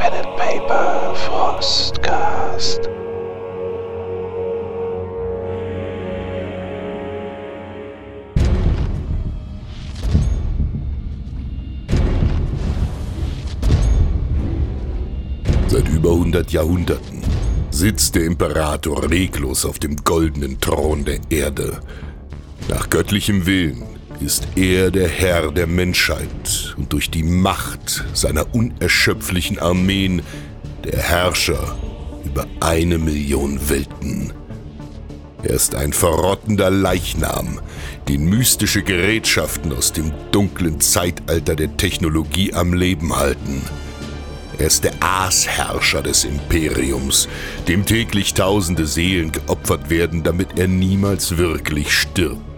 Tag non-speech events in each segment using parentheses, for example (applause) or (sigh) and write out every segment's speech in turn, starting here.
Pen and Paper Frostcast. Seit über 100 Jahrhunderten sitzt der Imperator reglos auf dem goldenen Thron der Erde. Nach göttlichem Willen ist er der Herr der Menschheit und durch die Macht seiner unerschöpflichen Armeen der Herrscher über eine Million Welten. Er ist ein verrottender Leichnam, den mystische Gerätschaften aus dem dunklen Zeitalter der Technologie am Leben halten. Er ist der Aasherrscher des Imperiums, dem täglich tausende Seelen geopfert werden, damit er niemals wirklich stirbt.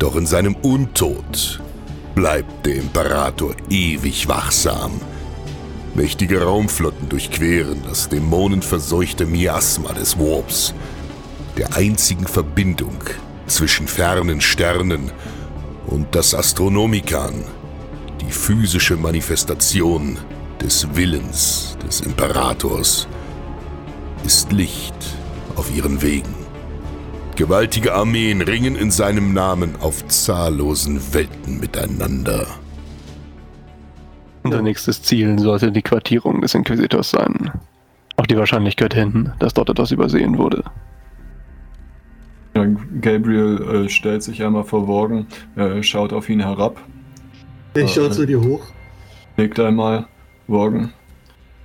Doch in seinem Untod bleibt der Imperator ewig wachsam. Mächtige Raumflotten durchqueren das dämonenverseuchte Miasma des Warps, der einzigen Verbindung zwischen fernen Sternen und das Astronomikan, die physische Manifestation des Willens des Imperators, ist Licht auf ihren Wegen. Gewaltige Armeen ringen in seinem Namen auf zahllosen Welten miteinander. Unser nächstes Ziel sollte die Quartierung des Inquisitors sein. Auf die Wahrscheinlichkeit hin, dass dort etwas übersehen wurde. Gabriel äh, stellt sich einmal verworgen, äh, schaut auf ihn herab, Ich schaue zu dir hoch. nickt einmal, Worgen.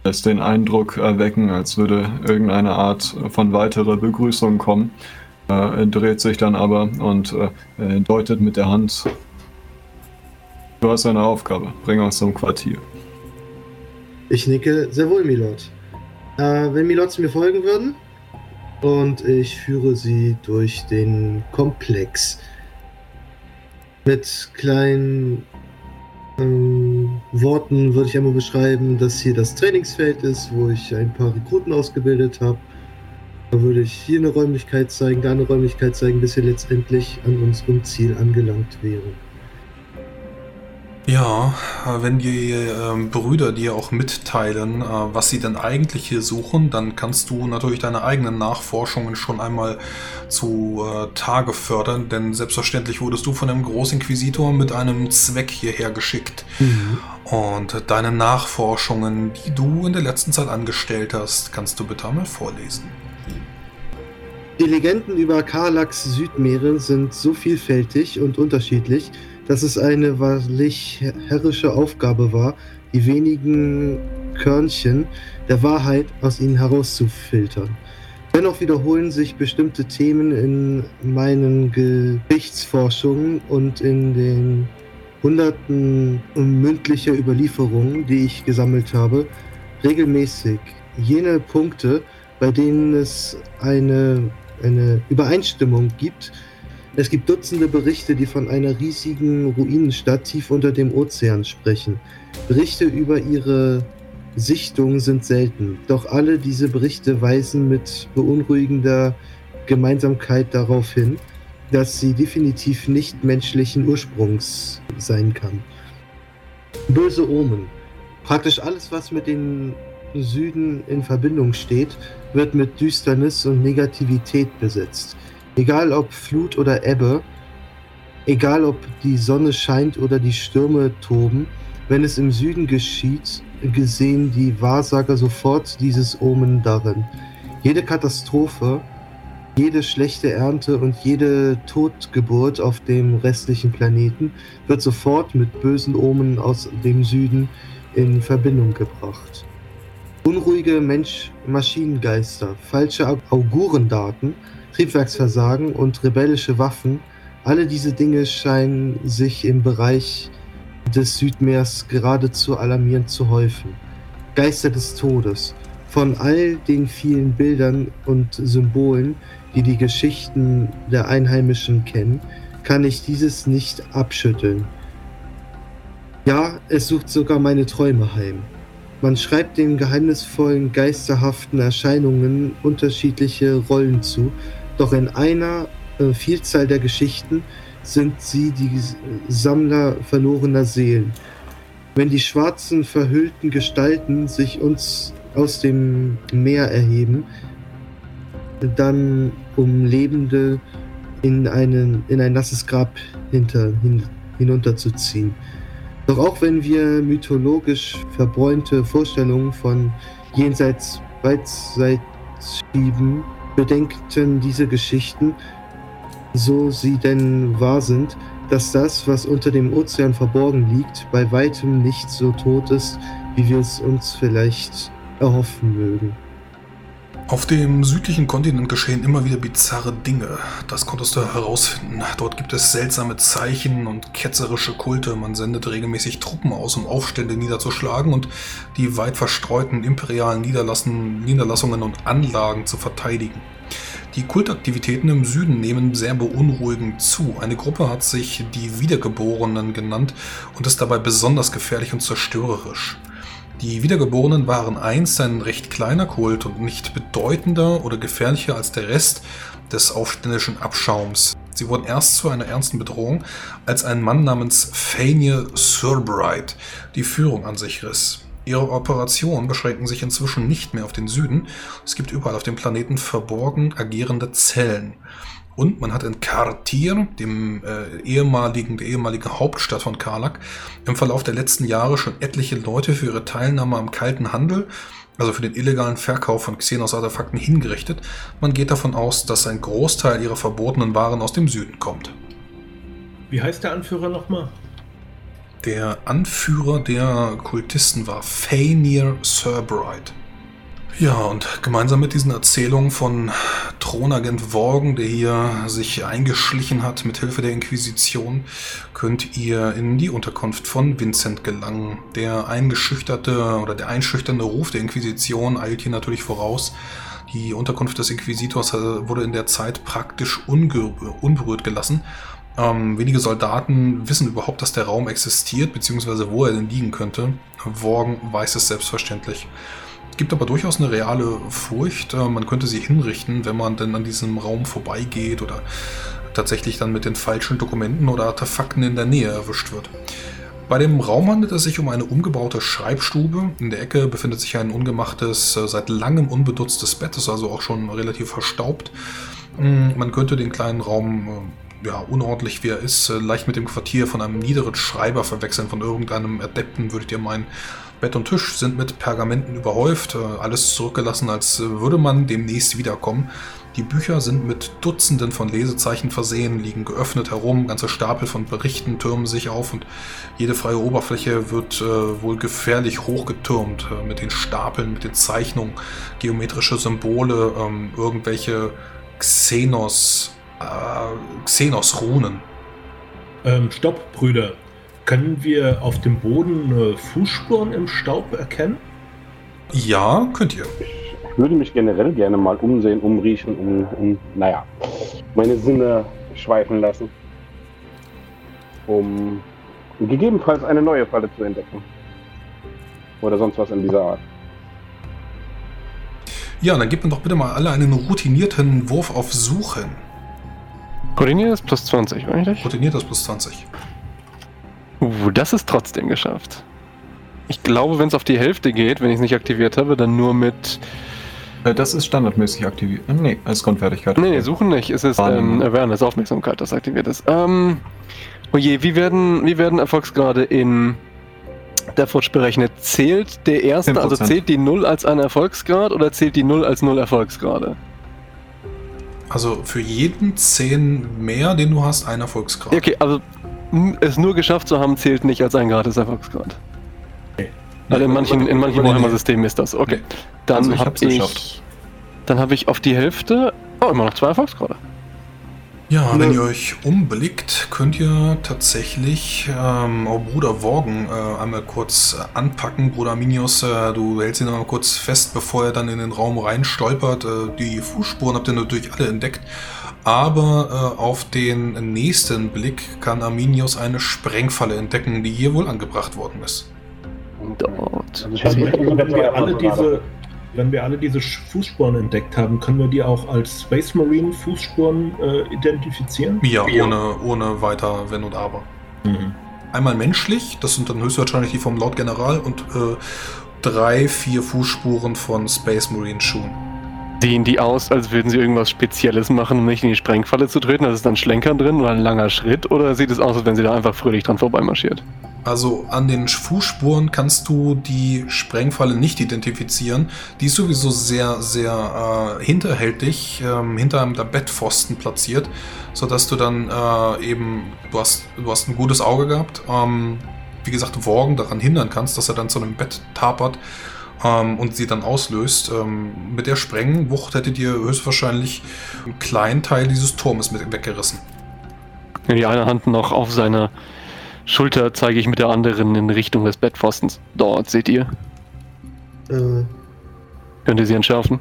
Lässt den Eindruck erwecken, als würde irgendeine Art von weiterer Begrüßung kommen. Äh, dreht sich dann aber und äh, deutet mit der Hand. Du hast eine Aufgabe. Bring uns zum Quartier. Ich nicke, sehr wohl, Milord. Äh, wenn Milods mir folgen würden und ich führe sie durch den Komplex mit kleinen ähm, Worten würde ich einmal beschreiben, dass hier das Trainingsfeld ist, wo ich ein paar Rekruten ausgebildet habe. Da würde ich hier eine Räumlichkeit zeigen, da eine Räumlichkeit zeigen, bis wir letztendlich an unserem Ziel angelangt wären. Ja, äh, wenn die ähm, Brüder dir auch mitteilen, äh, was sie denn eigentlich hier suchen, dann kannst du natürlich deine eigenen Nachforschungen schon einmal zu äh, Tage fördern, denn selbstverständlich wurdest du von dem Großinquisitor mit einem Zweck hierher geschickt. Und deine Nachforschungen, die du in der letzten Zeit angestellt hast, kannst du bitte einmal vorlesen. Die Legenden über Karlaks Südmeere sind so vielfältig und unterschiedlich, dass es eine wahrlich herrische Aufgabe war, die wenigen Körnchen der Wahrheit aus ihnen herauszufiltern. Dennoch wiederholen sich bestimmte Themen in meinen Gerichtsforschungen und in den Hunderten mündlicher Überlieferungen, die ich gesammelt habe, regelmäßig jene Punkte, bei denen es eine, eine Übereinstimmung gibt. Es gibt Dutzende Berichte, die von einer riesigen Ruinenstadt tief unter dem Ozean sprechen. Berichte über ihre Sichtung sind selten, doch alle diese Berichte weisen mit beunruhigender Gemeinsamkeit darauf hin, dass sie definitiv nicht menschlichen Ursprungs sein kann. Böse Omen. Praktisch alles, was mit dem Süden in Verbindung steht, wird mit Düsternis und Negativität besetzt. Egal ob Flut oder Ebbe, egal ob die Sonne scheint oder die Stürme toben, wenn es im Süden geschieht, gesehen die Wahrsager sofort dieses Omen darin. Jede Katastrophe, jede schlechte Ernte und jede Totgeburt auf dem restlichen Planeten wird sofort mit bösen Omen aus dem Süden in Verbindung gebracht. Unruhige Mensch-Maschinengeister, falsche Augurendaten, Triebwerksversagen und rebellische Waffen, alle diese Dinge scheinen sich im Bereich des Südmeers geradezu alarmierend zu häufen. Geister des Todes. Von all den vielen Bildern und Symbolen, die die Geschichten der Einheimischen kennen, kann ich dieses nicht abschütteln. Ja, es sucht sogar meine Träume heim. Man schreibt den geheimnisvollen, geisterhaften Erscheinungen unterschiedliche Rollen zu, doch in einer äh, Vielzahl der Geschichten sind sie die Sammler verlorener Seelen. Wenn die schwarzen, verhüllten Gestalten sich uns aus dem Meer erheben, dann um Lebende in, einen, in ein nasses Grab hinter, hin, hinunterzuziehen. Doch auch wenn wir mythologisch verbräunte Vorstellungen von jenseits Beidseits schieben, bedenkten diese Geschichten, so sie denn wahr sind, dass das, was unter dem Ozean verborgen liegt, bei weitem nicht so tot ist, wie wir es uns vielleicht erhoffen mögen. Auf dem südlichen Kontinent geschehen immer wieder bizarre Dinge. Das konntest du herausfinden. Dort gibt es seltsame Zeichen und ketzerische Kulte. Man sendet regelmäßig Truppen aus, um Aufstände niederzuschlagen und die weit verstreuten imperialen Niederlassungen und Anlagen zu verteidigen. Die Kultaktivitäten im Süden nehmen sehr beunruhigend zu. Eine Gruppe hat sich die Wiedergeborenen genannt und ist dabei besonders gefährlich und zerstörerisch. Die Wiedergeborenen waren einst ein recht kleiner Kult und nicht bedeutender oder gefährlicher als der Rest des aufständischen Abschaums. Sie wurden erst zu einer ernsten Bedrohung, als ein Mann namens Fania Surbright die Führung an sich riss. Ihre Operationen beschränken sich inzwischen nicht mehr auf den Süden. Es gibt überall auf dem Planeten verborgen agierende Zellen. Und man hat in Kartir, dem äh, ehemaligen, der ehemaligen Hauptstadt von Karlak, im Verlauf der letzten Jahre schon etliche Leute für ihre Teilnahme am kalten Handel, also für den illegalen Verkauf von Xenos-Artefakten hingerichtet. Man geht davon aus, dass ein Großteil ihrer verbotenen Waren aus dem Süden kommt. Wie heißt der Anführer nochmal? Der Anführer der Kultisten war Fainir Cerberite. Ja, und gemeinsam mit diesen Erzählungen von Thronagent Worgen, der hier sich eingeschlichen hat mit Hilfe der Inquisition, könnt ihr in die Unterkunft von Vincent gelangen. Der eingeschüchterte oder der einschüchternde Ruf der Inquisition eilt hier natürlich voraus. Die Unterkunft des Inquisitors äh, wurde in der Zeit praktisch unberührt gelassen. Ähm, wenige Soldaten wissen überhaupt, dass der Raum existiert, beziehungsweise wo er denn liegen könnte. Worgen weiß es selbstverständlich gibt aber durchaus eine reale Furcht. Äh, man könnte sie hinrichten, wenn man dann an diesem Raum vorbeigeht oder tatsächlich dann mit den falschen Dokumenten oder Artefakten in der Nähe erwischt wird. Bei dem Raum handelt es sich um eine umgebaute Schreibstube. In der Ecke befindet sich ein ungemachtes, äh, seit langem unbenutztes Bett, ist also auch schon relativ verstaubt. Hm, man könnte den kleinen Raum äh, ja, unordentlich wie er ist, leicht mit dem Quartier von einem niederen Schreiber verwechseln, von irgendeinem Adepten, würdet ihr meinen. Bett und Tisch sind mit Pergamenten überhäuft, äh, alles zurückgelassen, als äh, würde man demnächst wiederkommen. Die Bücher sind mit Dutzenden von Lesezeichen versehen, liegen geöffnet herum, ganze Stapel von Berichten türmen sich auf und jede freie Oberfläche wird äh, wohl gefährlich hochgetürmt äh, mit den Stapeln, mit den Zeichnungen, geometrische Symbole, ähm, irgendwelche Xenos, äh, Xenos-Runen. Ähm, stopp, Brüder. Können wir auf dem Boden äh, Fußspuren im Staub erkennen? Ja, könnt ihr. Ich würde mich generell gerne mal umsehen, umriechen, um, um naja, meine Sinne schweifen lassen. Um gegebenenfalls eine neue Falle zu entdecken. Oder sonst was in dieser Art. Ja, dann gebt mir doch bitte mal alle einen routinierten Wurf auf Suchen. Routiniert ist plus 20, richtig? Routiniert ist plus 20. Uh, das ist trotzdem geschafft. Ich glaube, wenn es auf die Hälfte geht, wenn ich es nicht aktiviert habe, dann nur mit. Äh, das ist standardmäßig aktiviert. Äh, nee, als Grundfertigkeit. Nee, nee, suchen nicht. Es ist ähm, Awareness, Aufmerksamkeit, das aktiviert ist. Ähm, oh je, wie werden, wie werden Erfolgsgrade in der Forge berechnet? Zählt der erste, 10%. also zählt die 0 als ein Erfolgsgrad oder zählt die 0 als 0 Erfolgsgrade? Also für jeden 10 mehr, den du hast, ein Erfolgsgrad. Okay, also es nur geschafft zu haben, zählt nicht als ein gratis Erfolgsgrad. Okay. Weil in manchen, in manchen Warhammer-Systemen ist das. Okay. Dann also habe ich. Dann habe ich auf die Hälfte. Oh, immer noch zwei Erfolgsgrade. Ja, wenn ihr euch umblickt, könnt ihr tatsächlich ähm, auch Bruder Worgen äh, einmal kurz anpacken. Bruder Minius, äh, du hältst ihn einmal kurz fest, bevor er dann in den Raum rein stolpert. Äh, die Fußspuren habt ihr natürlich alle entdeckt. Aber äh, auf den nächsten Blick kann Arminius eine Sprengfalle entdecken, die hier wohl angebracht worden ist. Dort. Also, wenn, wir alle diese, wenn wir alle diese Fußspuren entdeckt haben, können wir die auch als Space Marine Fußspuren äh, identifizieren? Ja, ohne, ohne weiter Wenn und Aber. Mhm. einmal menschlich, das sind dann höchstwahrscheinlich die vom Lord General und äh, drei, vier Fußspuren von Space Marine Schuhen. Sehen die aus, als würden sie irgendwas Spezielles machen, um nicht in die Sprengfalle zu treten? Also ist dann Schlenkern drin oder ein langer Schritt? Oder sieht es aus, als wenn sie da einfach fröhlich dran vorbeimarschiert? Also an den Fußspuren kannst du die Sprengfalle nicht identifizieren. Die ist sowieso sehr, sehr äh, hinterhältig, ähm, hinter einem der Bettpfosten platziert, sodass du dann äh, eben, du hast, du hast ein gutes Auge gehabt, ähm, wie gesagt, Worgen daran hindern kannst, dass er dann zu einem Bett tapert ähm, und sie dann auslöst. Ähm, mit der Sprengwucht hättet ihr höchstwahrscheinlich einen kleinen Teil dieses Turmes mit weggerissen. Die eine Hand noch auf seiner Schulter zeige ich mit der anderen in Richtung des Bettpfostens. Dort seht ihr. Äh. Könnt ihr sie entschärfen?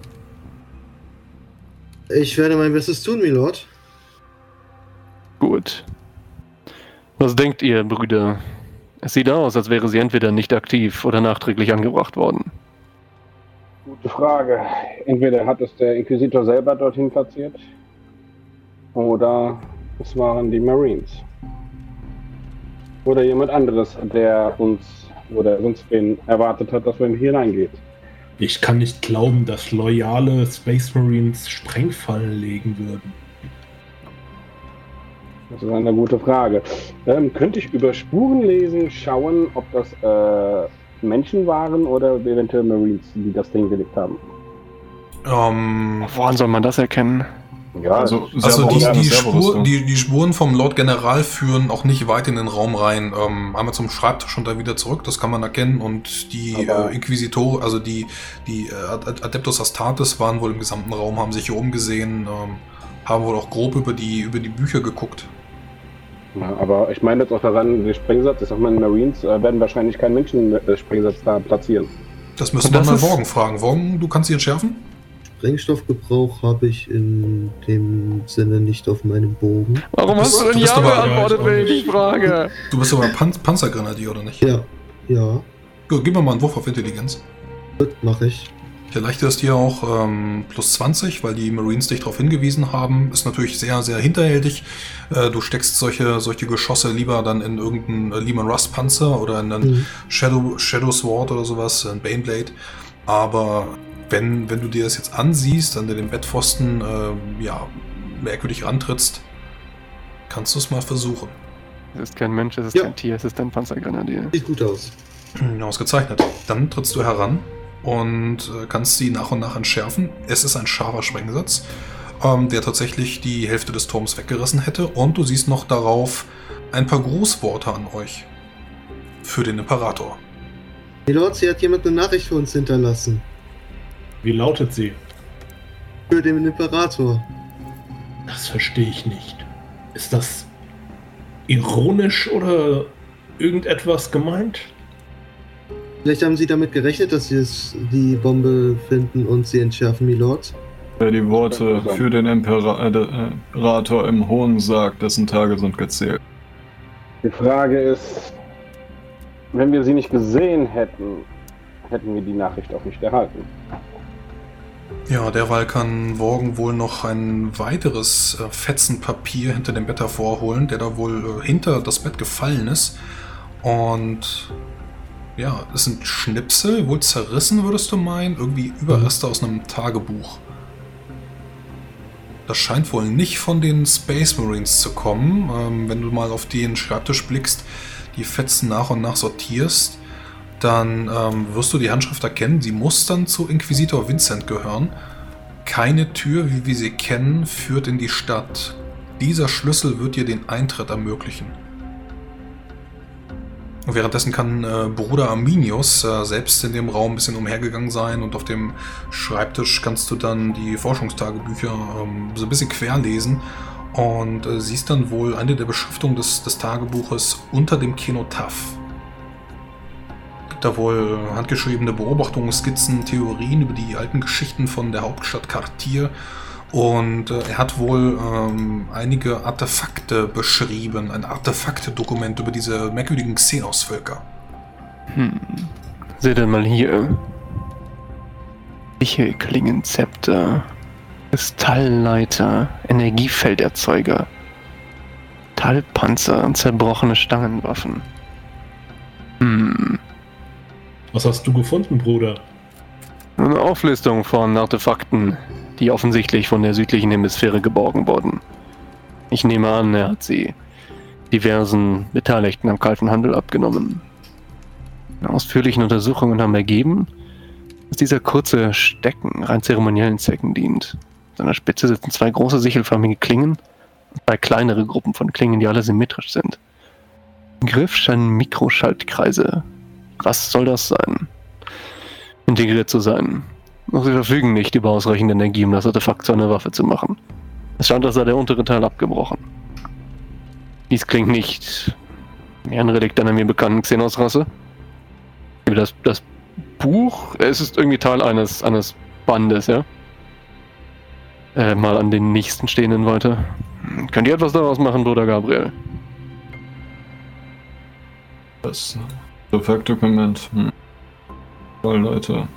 Ich werde mein Bestes tun, Milord. Gut. Was denkt ihr, Brüder? Es sieht aus, als wäre sie entweder nicht aktiv oder nachträglich angebracht worden. Gute Frage. Entweder hat es der Inquisitor selber dorthin platziert oder es waren die Marines. Oder jemand anderes, der uns oder sonst wen erwartet hat, dass man hier hineingeht. Ich kann nicht glauben, dass loyale Space Marines Sprengfallen legen würden. Das ist eine gute Frage. Ähm, könnte ich über Spurenlesen schauen, ob das äh, Menschen waren oder eventuell Marines, die das Ding gelegt haben? Ähm, woran soll man das erkennen? Ja, also, also die, die, Spur, die, die, Spuren vom Lord General führen auch nicht weit in den Raum rein. Ähm, einmal zum Schreibtisch und da wieder zurück, das kann man erkennen. Und die äh, Inquisitor, also die, die äh, Adeptus Astartes waren wohl im gesamten Raum, haben sich hier umgesehen, ähm, haben wohl auch grob über die, über die Bücher geguckt. Ja, aber ich meine jetzt auch daran, der Sprengsatz, ich sag mal, Marines äh, werden wahrscheinlich keinen Menschen-Sprengsatz da platzieren. Das müssen wir mal Worgen fragen. Worgen, du kannst sie entschärfen? Sprengstoffgebrauch habe ich in dem Sinne nicht auf meinem Bogen. Warum hast du denn Ja beantwortet, wenn ich dich frage? Du bist aber Pan Panzergrenadier, oder nicht? Ja, ja. Gut, gib mir mal einen Wurf auf Intelligenz. Gut, mache ich. Der leichte ist hier auch ähm, plus 20, weil die Marines dich darauf hingewiesen haben. Ist natürlich sehr, sehr hinterhältig. Äh, du steckst solche, solche Geschosse lieber dann in irgendeinen äh, Lehman Rust Panzer oder in einen mhm. Shadow, Shadow Sword oder sowas, ein Baneblade. Aber wenn, wenn du dir das jetzt ansiehst, an den Bettpfosten, äh, ja, merkwürdig rantrittst, kannst du es mal versuchen. Es ist kein Mensch, es ist ja. kein Tier, es ist ein Panzergrenadier. Sieht gut aus. Ausgezeichnet. Dann trittst du heran und äh, kannst sie nach und nach entschärfen. Es ist ein scharfer Sprengsatz, ähm, der tatsächlich die Hälfte des Turms weggerissen hätte. Und du siehst noch darauf ein paar Grußworte an euch. Für den Imperator. Milord, sie hat jemand eine Nachricht für uns hinterlassen. Wie lautet sie? Für den Imperator. Das verstehe ich nicht. Ist das ironisch oder irgendetwas gemeint? Vielleicht haben Sie damit gerechnet, dass Sie es, die Bombe finden und sie entschärfen, Milord? Wer die Worte für den Imperator im Hohn sagt, dessen Tage sind gezählt. Die Frage ist, wenn wir sie nicht gesehen hätten, hätten wir die Nachricht auch nicht erhalten. Ja, derweil kann Worgen wohl noch ein weiteres äh, Fetzen Papier hinter dem Bett hervorholen, der da wohl äh, hinter das Bett gefallen ist. Und ja, es sind Schnipsel, wohl zerrissen, würdest du meinen, irgendwie Überreste aus einem Tagebuch. Das scheint wohl nicht von den Space Marines zu kommen. Ähm, wenn du mal auf den Schreibtisch blickst, die Fetzen nach und nach sortierst, dann ähm, wirst du die Handschrift erkennen. Sie muss dann zu Inquisitor Vincent gehören. Keine Tür, wie wir sie kennen, führt in die Stadt. Dieser Schlüssel wird dir den Eintritt ermöglichen. Währenddessen kann äh, Bruder Arminius äh, selbst in dem Raum ein bisschen umhergegangen sein und auf dem Schreibtisch kannst du dann die Forschungstagebücher ähm, so ein bisschen querlesen und äh, siehst dann wohl eine der Beschriftungen des, des Tagebuches unter dem Kenotaph da wohl handgeschriebene Beobachtungen, Skizzen, Theorien über die alten Geschichten von der Hauptstadt Kartier. Und äh, er hat wohl ähm, einige Artefakte beschrieben, ein Artefakte-Dokument über diese merkwürdigen Xenos-Völker. Hm. Seht ihr mal hier. Klingenzepter, Kristallleiter, Energiefelderzeuger, Metallpanzer und zerbrochene Stangenwaffen. Hm. Was hast du gefunden, Bruder? Eine Auflistung von Artefakten, die offensichtlich von der südlichen Hemisphäre geborgen wurden. Ich nehme an, er hat sie diversen Beteiligten am kalten Handel abgenommen. Ausführlichen Untersuchungen haben ergeben, dass dieser kurze Stecken rein zeremoniellen Zwecken dient. An seiner Spitze sitzen zwei große sichelförmige Klingen und zwei kleinere Gruppen von Klingen, die alle symmetrisch sind. Im Griff scheinen Mikroschaltkreise. Was soll das sein? Integriert zu sein. Sie verfügen nicht über ausreichend Energie, um das Artefakt zu einer Waffe zu machen. Es scheint, als sei der untere Teil abgebrochen. Dies klingt nicht wie ein Relikt einer mir bekannten Xenos-Rasse. Das, das Buch, es ist irgendwie Teil eines, eines Bandes, ja? Äh, mal an den nächsten Stehenden weiter. Könnt ihr etwas daraus machen, Bruder Gabriel? Das Artefakt-Dokument. Hm. Toll, Leute.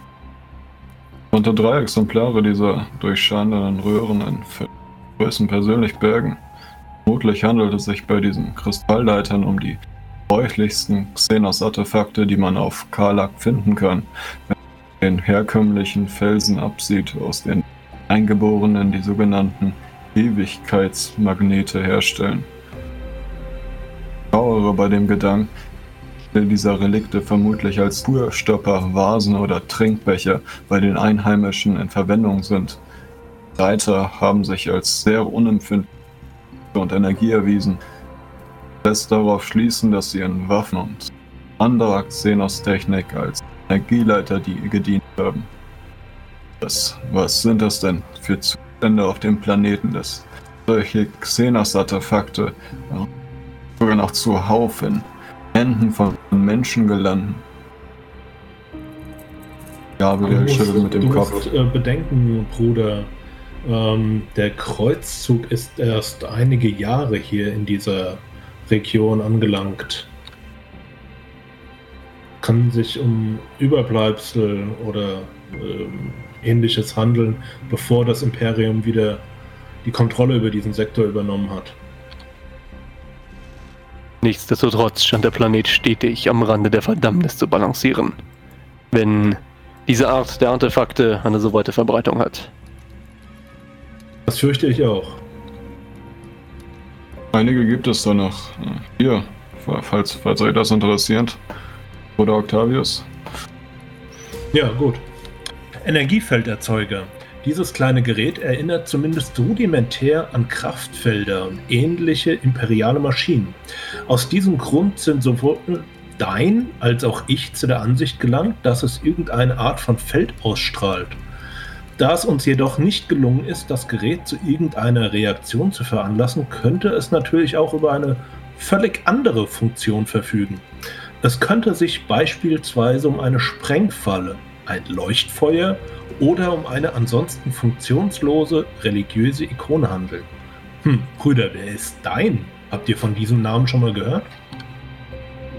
Unter drei Exemplare dieser durchscheinenden Röhren in Größen persönlich bergen. Vermutlich handelt es sich bei diesen Kristallleitern um die bräuchlichsten Xenos-Artefakte, die man auf Karlak finden kann, wenn man den herkömmlichen Felsen absieht, aus den Eingeborenen die sogenannten Ewigkeitsmagnete herstellen. Ich trauere bei dem Gedanken, dieser Relikte vermutlich als Tourstopper, Vasen oder Trinkbecher bei den Einheimischen in Verwendung sind. Reiter haben sich als sehr unempfindlich und Energie erwiesen, lässt darauf schließen, dass sie in Waffen und anderer Xenos-Technik als Energieleiter die gedient haben. Das, was sind das denn für Zustände auf dem Planeten, dass solche Xenos-Artefakte sogar noch zuhauf in Händen von Menschen gelanden? Gabriel schüttelt mit dem du Kopf. Musst, äh, bedenken, Bruder, ähm, der Kreuzzug ist erst einige Jahre hier in dieser Region angelangt. Kann sich um Überbleibsel oder ähm, ähnliches handeln, bevor das Imperium wieder die Kontrolle über diesen Sektor übernommen hat. Nichtsdestotrotz scheint der Planet stetig am Rande der Verdammnis zu balancieren. Wenn diese Art der Artefakte eine so weite Verbreitung hat. Das fürchte ich auch. Einige gibt es da noch. Hier, falls, falls euch das interessiert. Oder Octavius. Ja, gut. Energiefelderzeuger. Dieses kleine Gerät erinnert zumindest rudimentär an Kraftfelder und ähnliche imperiale Maschinen. Aus diesem Grund sind sowohl Dein als auch ich zu der Ansicht gelangt, dass es irgendeine Art von Feld ausstrahlt. Da es uns jedoch nicht gelungen ist, das Gerät zu irgendeiner Reaktion zu veranlassen, könnte es natürlich auch über eine völlig andere Funktion verfügen. Es könnte sich beispielsweise um eine Sprengfalle, ein Leuchtfeuer oder um eine ansonsten funktionslose religiöse Ikone handeln. Hm, Brüder, wer ist dein? Habt ihr von diesem Namen schon mal gehört?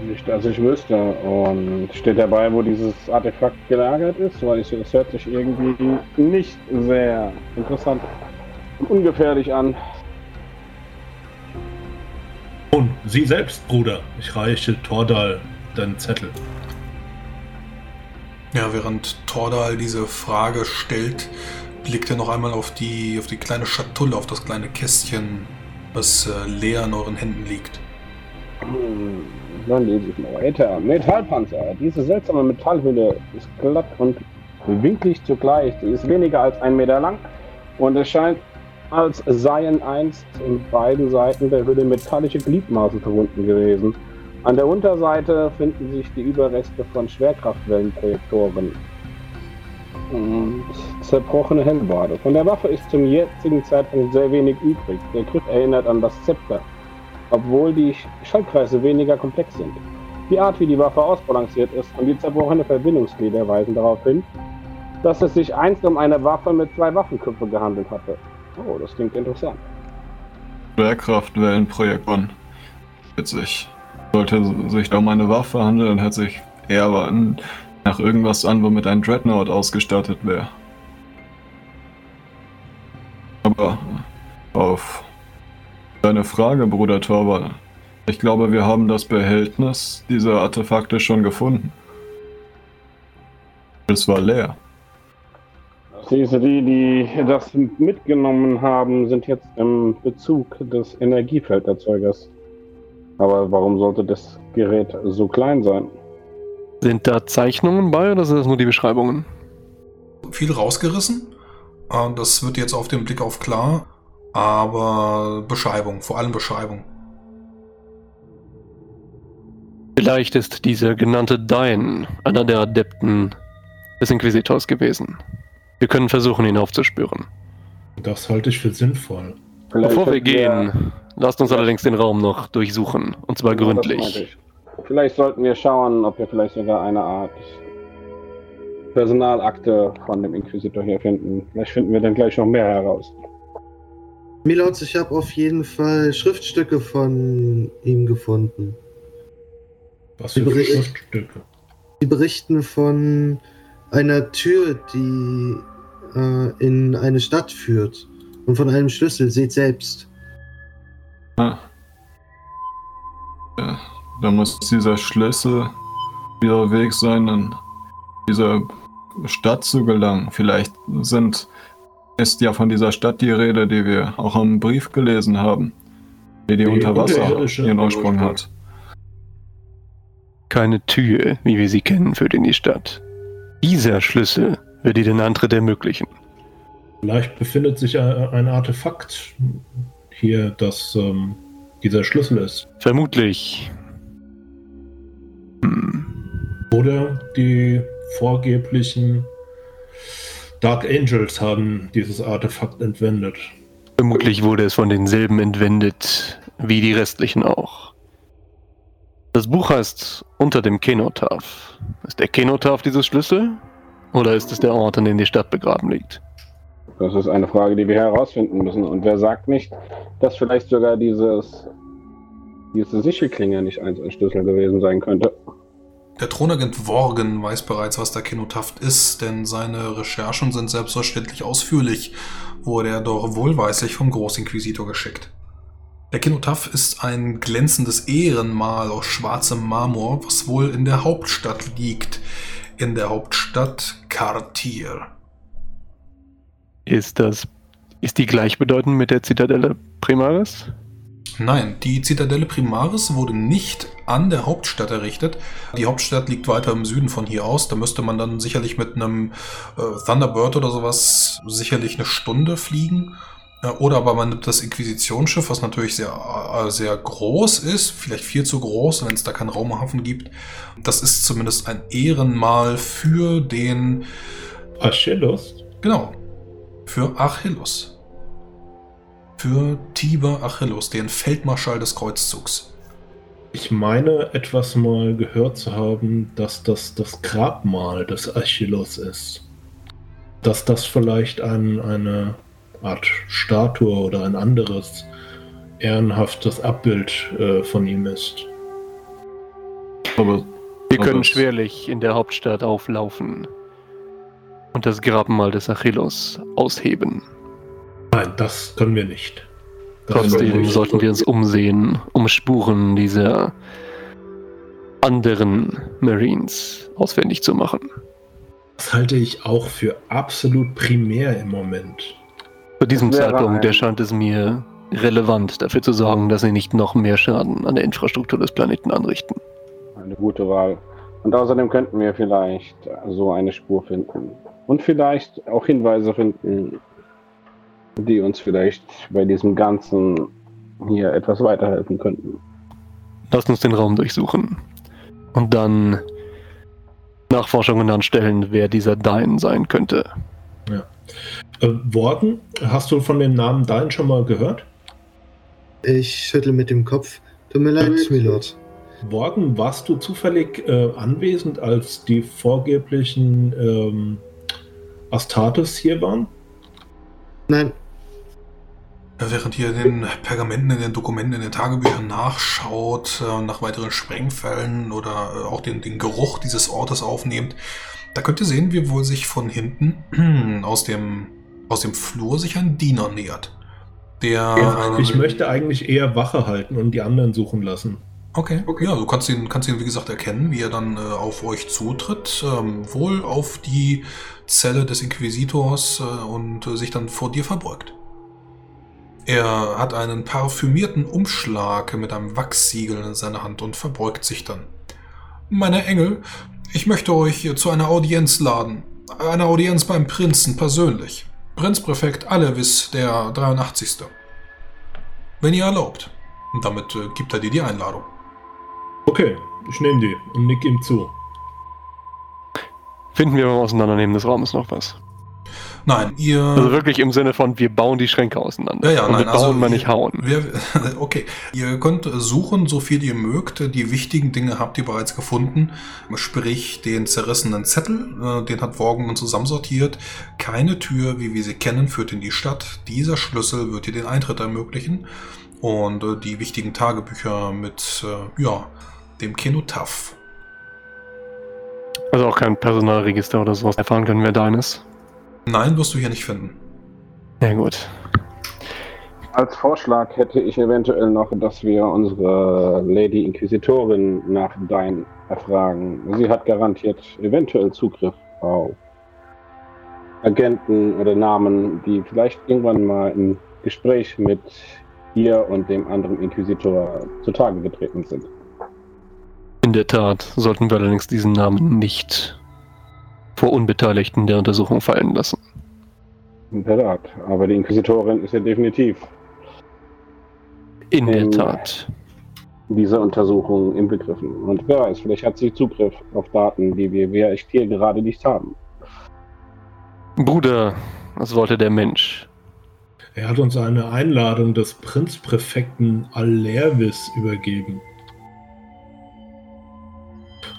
Nicht, dass ich wüsste. Und steht dabei, wo dieses Artefakt gelagert ist, weil es hört sich irgendwie nicht sehr interessant und ungefährlich an. Und Sie selbst, Bruder. Ich reiche Tordal deinen Zettel. Ja, während Tordal diese Frage stellt, blickt er noch einmal auf die, auf die kleine Schatulle, auf das kleine Kästchen, was äh, leer in euren Händen liegt. Hm. Dann lese ich mal weiter. Metallpanzer. Diese seltsame Metallhülle ist glatt und winklig zugleich. Sie ist weniger als ein Meter lang und es scheint, als seien einst in beiden Seiten der Hülle metallische Gliedmaßen verbunden gewesen. An der Unterseite finden sich die Überreste von Schwerkraftwellenprojektoren und zerbrochene Hellbade. Von der Waffe ist zum jetzigen Zeitpunkt sehr wenig übrig. Der Griff erinnert an das Zepter obwohl die Schaltkreise weniger komplex sind. Die Art, wie die Waffe ausbalanciert ist und die zerbrochene Verbindungsglieder weisen darauf hin, dass es sich einst um eine Waffe mit zwei Waffenköpfen gehandelt hatte. Oh, das klingt interessant. Schwerkraftwellenprojektoren. Witzig. Sollte sich da um eine Waffe handeln, dann hätte sich eher nach irgendwas an, womit ein Dreadnought ausgestattet wäre. Aber auf Deine Frage, Bruder Torwald. Ich glaube, wir haben das Behältnis dieser Artefakte schon gefunden. Es war leer. Diese, die, die das mitgenommen haben, sind jetzt im Bezug des Energiefelderzeugers. Aber warum sollte das Gerät so klein sein? Sind da Zeichnungen bei oder sind das nur die Beschreibungen? Viel rausgerissen. Äh, das wird jetzt auf den Blick auf klar. Aber Beschreibung, vor allem Beschreibung. Vielleicht ist dieser genannte Dain einer der Adepten des Inquisitors gewesen. Wir können versuchen, ihn aufzuspüren. Das halte ich für sinnvoll. Vielleicht Bevor wir gehen, wir... lasst uns allerdings den Raum noch durchsuchen. Und zwar ja, gründlich. Vielleicht sollten wir schauen, ob wir vielleicht sogar eine Art Personalakte von dem Inquisitor hier finden. Vielleicht finden wir dann gleich noch mehr heraus. Milords, ich habe auf jeden Fall Schriftstücke von ihm gefunden. Was für Schriftstücke? Die berichten von einer Tür, die äh, in eine Stadt führt. Und von einem Schlüssel, seht selbst. Ah. Ja, da muss dieser Schlüssel wieder Weg sein, in diese Stadt zu gelangen. Vielleicht sind, ist ja von dieser Stadt die Rede, die wir auch im Brief gelesen haben, die, die, die unter Wasser ihren Ursprung hat. Keine Tür, wie wir sie kennen, führt in die Stadt. Dieser Schlüssel würde den Antritt ermöglichen. Vielleicht befindet sich ein Artefakt hier, das ähm, dieser Schlüssel ist. Vermutlich. Hm. Oder die vorgeblichen Dark Angels haben dieses Artefakt entwendet. Vermutlich wurde es von denselben entwendet wie die restlichen auch. Das Buch heißt Unter dem Kenotaph. Ist der Kenotaph dieses Schlüssel? Oder ist es der Ort, an dem die Stadt begraben liegt? Das ist eine Frage, die wir herausfinden müssen. Und wer sagt nicht, dass vielleicht sogar dieses, diese Sichelklinge nicht ein Schlüssel gewesen sein könnte? Der Thronagent Worgen weiß bereits, was der Kenotaph ist, denn seine Recherchen sind selbstverständlich ausführlich, wurde er doch wohlweislich vom Großinquisitor geschickt. Der Kenotaph ist ein glänzendes Ehrenmal aus schwarzem Marmor, was wohl in der Hauptstadt liegt. In der Hauptstadt Kartir. Ist das. Ist die gleichbedeutend mit der Zitadelle Primaris? Nein, die Zitadelle Primaris wurde nicht an der Hauptstadt errichtet. Die Hauptstadt liegt weiter im Süden von hier aus. Da müsste man dann sicherlich mit einem äh, Thunderbird oder sowas sicherlich eine Stunde fliegen. Oder aber man nimmt das Inquisitionsschiff, was natürlich sehr, äh, sehr groß ist, vielleicht viel zu groß, wenn es da keinen Raumhafen gibt. Das ist zumindest ein Ehrenmal für den Achilles. Genau. Für Achilles. Für Tiber Achilles, den Feldmarschall des Kreuzzugs. Ich meine, etwas mal gehört zu haben, dass das das Grabmal des Achilles ist. Dass das vielleicht ein, eine Art Statue oder ein anderes ehrenhaftes Abbild äh, von ihm ist. Aber wir können schwerlich in der Hauptstadt auflaufen und das Grabmal des Achilles ausheben. Nein, das können wir nicht. Das Trotzdem wir nicht. sollten wir uns umsehen, um Spuren dieser anderen Marines ausfindig zu machen. Das halte ich auch für absolut primär im Moment. Zu diesem Zeitpunkt erscheint es mir relevant, dafür zu sorgen, dass sie nicht noch mehr Schaden an der Infrastruktur des Planeten anrichten. Eine gute Wahl. Und außerdem könnten wir vielleicht so eine Spur finden. Und vielleicht auch Hinweise finden, die uns vielleicht bei diesem Ganzen hier etwas weiterhelfen könnten. Lasst uns den Raum durchsuchen. Und dann Nachforschungen anstellen, wer dieser Dein sein könnte. Ja. Äh, Worten, hast du von dem Namen Dein schon mal gehört? Ich schüttel mit dem Kopf. Tut mir leid, Milord. Worgen, warst du zufällig äh, anwesend, als die vorgeblichen ähm, Astartes hier waren? Nein. Während ihr in den Pergamenten, in den Dokumenten, in den Tagebüchern nachschaut, äh, nach weiteren Sprengfällen oder äh, auch den, den Geruch dieses Ortes aufnehmt, da könnt ihr sehen, wie wohl sich von hinten (clears throat) aus dem, aus dem Flur sich ein Diener nähert. Der ja, ich möchte eigentlich eher Wache halten und die anderen suchen lassen. Okay, okay. Ja, du kannst ihn, kannst ihn wie gesagt erkennen, wie er dann äh, auf euch zutritt. Ähm, wohl auf die Zelle des Inquisitors äh, und äh, sich dann vor dir verbeugt. Er hat einen parfümierten Umschlag mit einem Wachssiegel in seiner Hand und verbeugt sich dann. Meine Engel, ich möchte euch zu einer Audienz laden. Eine Audienz beim Prinzen persönlich. Prinzpräfekt Alevis, der 83. Wenn ihr erlaubt. Und damit äh, gibt er dir die Einladung. Okay, ich nehme die und nick ihm zu. Finden wir beim Auseinandernehmen des Raumes noch was? Nein, ihr. Also wirklich im Sinne von, wir bauen die Schränke auseinander. Ja, ja, Und nein, wir bauen also mal nicht hauen. Wir, (laughs) okay, ihr könnt suchen, so viel ihr mögt. Die wichtigen Dinge habt ihr bereits gefunden. Sprich, den zerrissenen Zettel, äh, den hat Worgen zusammensortiert. Keine Tür, wie wir sie kennen, führt in die Stadt. Dieser Schlüssel wird dir den Eintritt ermöglichen. Und äh, die wichtigen Tagebücher mit, äh, ja, dem Kenotaph. Also auch kein Personalregister oder sowas erfahren können, wer deines. Nein, wirst du hier nicht finden. Ja, gut. Als Vorschlag hätte ich eventuell noch, dass wir unsere Lady Inquisitorin nach Dein erfragen. Sie hat garantiert eventuell Zugriff auf Agenten oder Namen, die vielleicht irgendwann mal im Gespräch mit ihr und dem anderen Inquisitor zutage getreten sind. In der Tat sollten wir allerdings diesen Namen nicht vor Unbeteiligten der Untersuchung fallen lassen. In der Tat, aber die Inquisitorin ist ja definitiv in, in der Tat dieser Untersuchung inbegriffen. Und wer weiß, vielleicht hat sie Zugriff auf Daten, die wir vielleicht hier gerade nicht haben. Bruder, was wollte der Mensch? Er hat uns eine Einladung des Prinzpräfekten Alervis übergeben.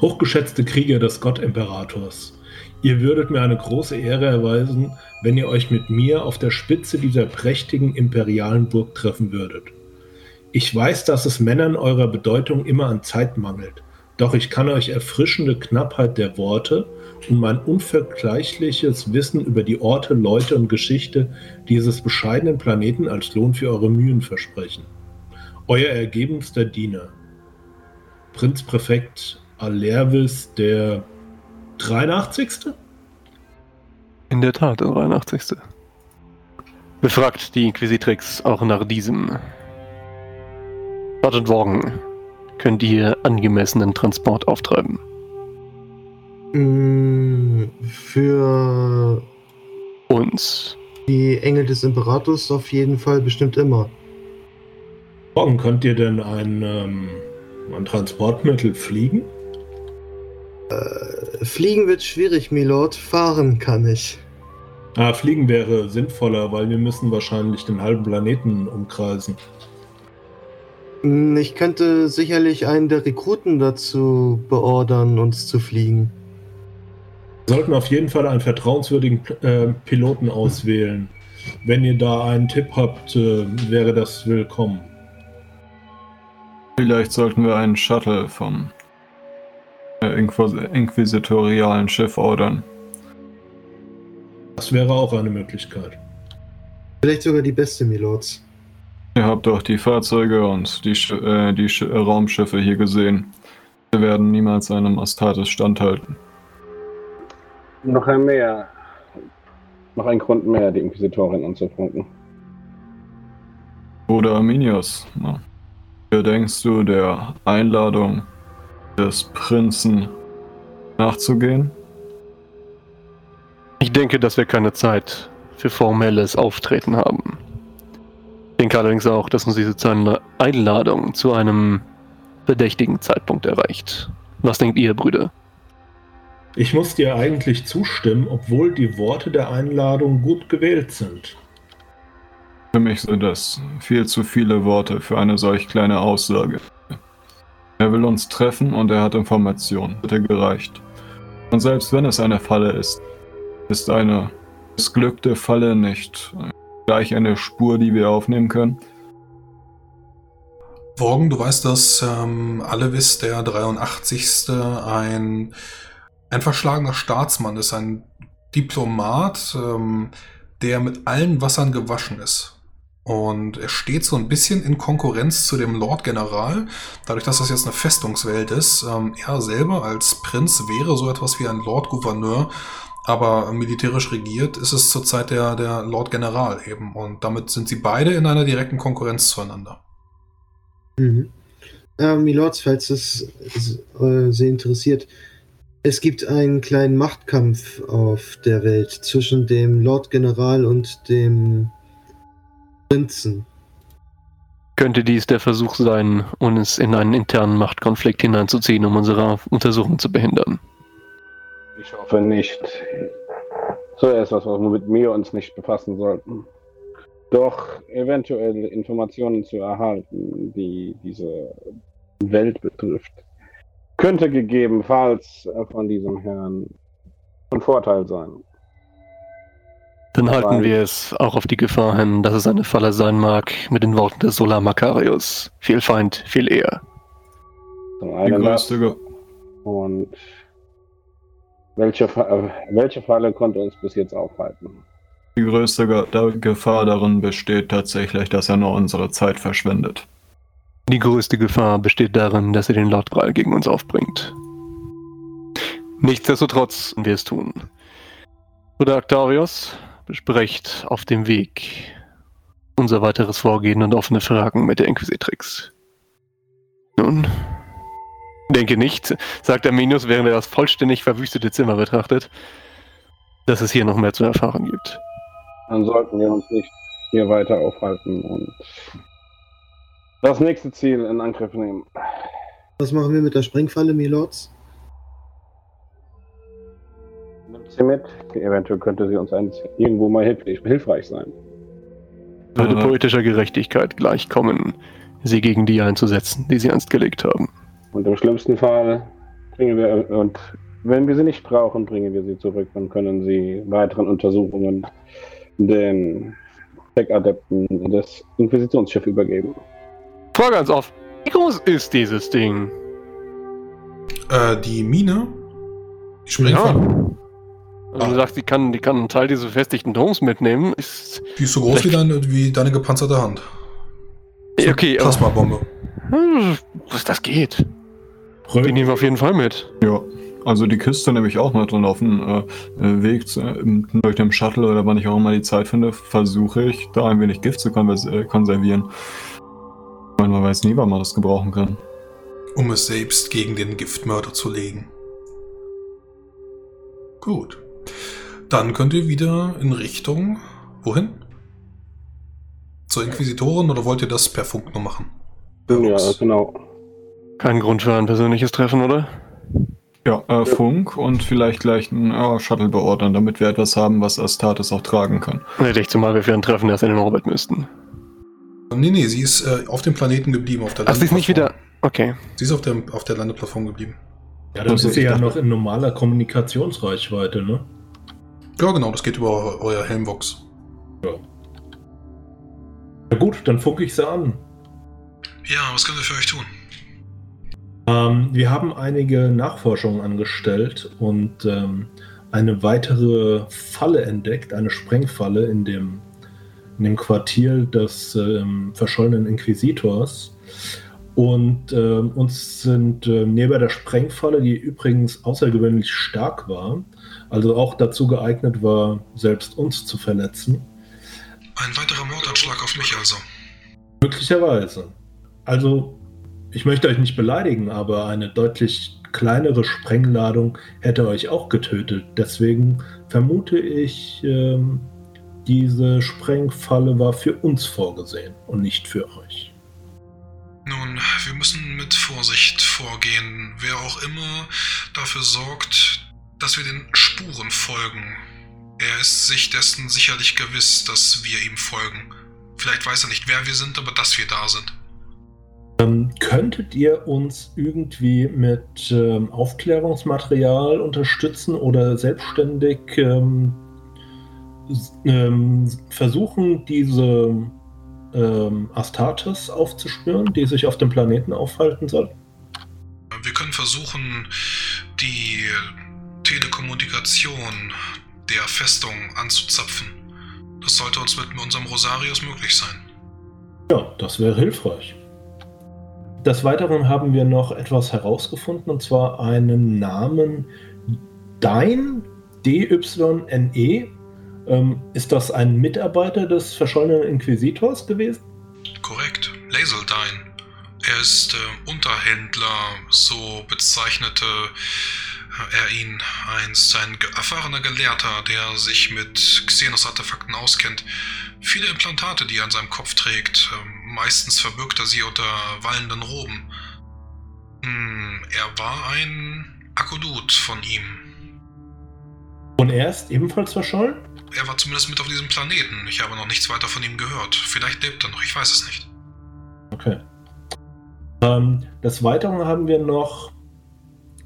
Hochgeschätzte Krieger des Gottimperators, Ihr würdet mir eine große Ehre erweisen, wenn ihr euch mit mir auf der Spitze dieser prächtigen imperialen Burg treffen würdet. Ich weiß, dass es Männern eurer Bedeutung immer an Zeit mangelt, doch ich kann euch erfrischende Knappheit der Worte und mein unvergleichliches Wissen über die Orte, Leute und Geschichte dieses bescheidenen Planeten als Lohn für eure Mühen versprechen. Euer ergebenster Diener, Prinzpräfekt Alervis der 83. In der Tat, der 83. Befragt die Inquisitrix auch nach diesem. Sergeant Worgen, könnt ihr angemessenen Transport auftreiben? Mm, für uns. Die Engel des Imperators auf jeden Fall bestimmt immer. Morgen könnt ihr denn ein, ähm, ein Transportmittel fliegen? Äh, fliegen wird schwierig, Milord. Fahren kann ich. Ah, fliegen wäre sinnvoller, weil wir müssen wahrscheinlich den halben Planeten umkreisen. Hm, ich könnte sicherlich einen der Rekruten dazu beordern, uns zu fliegen. Wir sollten auf jeden Fall einen vertrauenswürdigen äh, Piloten auswählen. Wenn ihr da einen Tipp habt, äh, wäre das willkommen. Vielleicht sollten wir einen Shuttle vom inquisitorialen Schiff ordern. Das wäre auch eine Möglichkeit. Vielleicht sogar die beste, Milords. Ihr habt doch die Fahrzeuge und die, Sch äh, die Sch Raumschiffe hier gesehen. Sie werden niemals einem Astartes standhalten. Noch ein mehr. Noch ein Grund mehr, die Inquisitorin anzufunken. Bruder Arminius, na, denkst du der Einladung des Prinzen nachzugehen? Ich denke, dass wir keine Zeit für formelles Auftreten haben. Ich denke allerdings auch, dass uns diese Einladung zu einem verdächtigen Zeitpunkt erreicht. Was denkt ihr, Brüder? Ich muss dir eigentlich zustimmen, obwohl die Worte der Einladung gut gewählt sind. Für mich sind das viel zu viele Worte für eine solch kleine Aussage. Er will uns treffen und er hat Informationen. Bitte gereicht. Und selbst wenn es eine Falle ist, ist eine missglückte Falle nicht gleich eine Spur, die wir aufnehmen können. Worgen, du weißt, dass ähm, Alevis der 83. ein, ein verschlagener Staatsmann ist, ein Diplomat, ähm, der mit allen Wassern gewaschen ist. Und er steht so ein bisschen in Konkurrenz zu dem Lord General, dadurch, dass das jetzt eine Festungswelt ist. Ähm, er selber als Prinz wäre so etwas wie ein Lord Gouverneur, aber militärisch regiert ist es zurzeit der, der Lord General eben. Und damit sind sie beide in einer direkten Konkurrenz zueinander. Mhm. Äh, Milords, falls es äh, Sie interessiert, es gibt einen kleinen Machtkampf auf der Welt zwischen dem Lord General und dem Prinzen. Könnte dies der Versuch sein, uns in einen internen Machtkonflikt hineinzuziehen, um unsere Untersuchung zu behindern? Ich hoffe nicht. So etwas, womit wir uns nicht befassen sollten. Doch eventuell Informationen zu erhalten, die diese Welt betrifft, könnte gegebenenfalls von diesem Herrn von Vorteil sein. Dann halten wir es auch auf die Gefahr hin, dass es eine Falle sein mag, mit den Worten des Solar Macarius. Viel Feind, viel eher. Zum einen und welche, äh, welche Falle konnte uns bis jetzt aufhalten? Die größte Gefahr darin besteht tatsächlich, dass er nur unsere Zeit verschwendet. Die größte Gefahr besteht darin, dass er den Lord Gral gegen uns aufbringt. Nichtsdestotrotz wir es tun. Bruder Octavius, besprecht auf dem Weg unser weiteres Vorgehen und offene Fragen mit der Inquisitrix. Nun, denke nicht, sagt Arminius, während er das vollständig verwüstete Zimmer betrachtet, dass es hier noch mehr zu erfahren gibt. Dann sollten wir uns nicht hier weiter aufhalten und das nächste Ziel in Angriff nehmen. Was machen wir mit der Sprengfalle, Milords? Sie mit. Eventuell könnte sie uns irgendwo mal hilfreich, hilfreich sein. Würde poetischer Gerechtigkeit gleichkommen, sie gegen die einzusetzen, die sie einst gelegt haben. Und im schlimmsten Fall bringen wir, und wenn wir sie nicht brauchen, bringen wir sie zurück und können sie weiteren Untersuchungen den Tech-Adepten des Inquisitionsschiffs übergeben. Frage ganz oft. Wie groß ist dieses Ding? Äh, die Mine? Die Sprengfalle? Ja. Also du sagst, die kann, die kann einen Teil dieses befestigten Doms mitnehmen. Ist die ist so groß wie deine, wie deine gepanzerte Hand. So okay, Plasmabombe. Hm, was das geht. Die nehmen wir auf jeden Fall mit. Ja, also die Kiste nehme ich auch mal drin auf dem äh, Weg zu, äh, durch den Shuttle oder wann ich auch immer die Zeit finde, versuche ich da ein wenig Gift zu äh, konservieren. Ich meine, man weiß nie, wann man das gebrauchen kann. Um es selbst gegen den Giftmörder zu legen. Gut. Dann könnt ihr wieder in Richtung. Wohin? Zur Inquisitorin oder wollt ihr das per Funk nur machen? Ja, genau. Kein Grund für ein persönliches Treffen, oder? Ja, äh, Funk und vielleicht gleich ein äh, Shuttle beordern, damit wir etwas haben, was Astartes auch tragen kann. Hätte ich zumal wir für ein Treffen erst in den Orbit müssten. Nee, nee, sie ist äh, auf dem Planeten geblieben, auf der Ach, sie ist nicht wieder. Okay. Sie ist auf der, auf der Landeplattform geblieben. Ja, dann ist sie ja noch in normaler Kommunikationsreichweite, ne? Ja, genau, das geht über euer Helmbox. Ja. Na gut, dann fuck ich sie an. Ja, was können wir für euch tun? Ähm, wir haben einige Nachforschungen angestellt und ähm, eine weitere Falle entdeckt, eine Sprengfalle in dem, in dem Quartier des ähm, verschollenen Inquisitors. Und äh, uns sind äh, neben der Sprengfalle, die übrigens außergewöhnlich stark war, also auch dazu geeignet war, selbst uns zu verletzen. Ein weiterer Mordanschlag auf mich also. Möglicherweise. Also, ich möchte euch nicht beleidigen, aber eine deutlich kleinere Sprengladung hätte euch auch getötet. Deswegen vermute ich, ähm, diese Sprengfalle war für uns vorgesehen und nicht für euch. Nun, wir müssen mit Vorsicht vorgehen. Wer auch immer dafür sorgt, dass wir den Spuren folgen. Er ist sich dessen sicherlich gewiss, dass wir ihm folgen. Vielleicht weiß er nicht, wer wir sind, aber dass wir da sind. Ähm, könntet ihr uns irgendwie mit ähm, Aufklärungsmaterial unterstützen oder selbstständig ähm, ähm versuchen, diese ähm, Astartes aufzuspüren, die sich auf dem Planeten aufhalten soll? Wir können versuchen, die Telekommunikation der Festung anzuzapfen. Das sollte uns mit unserem Rosarius möglich sein. Ja, das wäre hilfreich. Des Weiteren haben wir noch etwas herausgefunden, und zwar einen Namen Dein, D-Y-N-E. Ähm, ist das ein Mitarbeiter des verschollenen Inquisitors gewesen? Korrekt, Laseldyne. Er ist äh, Unterhändler, so bezeichnete er ihn einst. Ein erfahrener Gelehrter, der sich mit Xenos-Artefakten auskennt. Viele Implantate, die er an seinem Kopf trägt. Äh, meistens verbirgt er sie unter wallenden Roben. Hm, er war ein Akodut von ihm. Und er ist ebenfalls verschollen? Er war zumindest mit auf diesem Planeten. Ich habe noch nichts weiter von ihm gehört. Vielleicht lebt er noch, ich weiß es nicht. Okay. Ähm, des Weiteren haben wir noch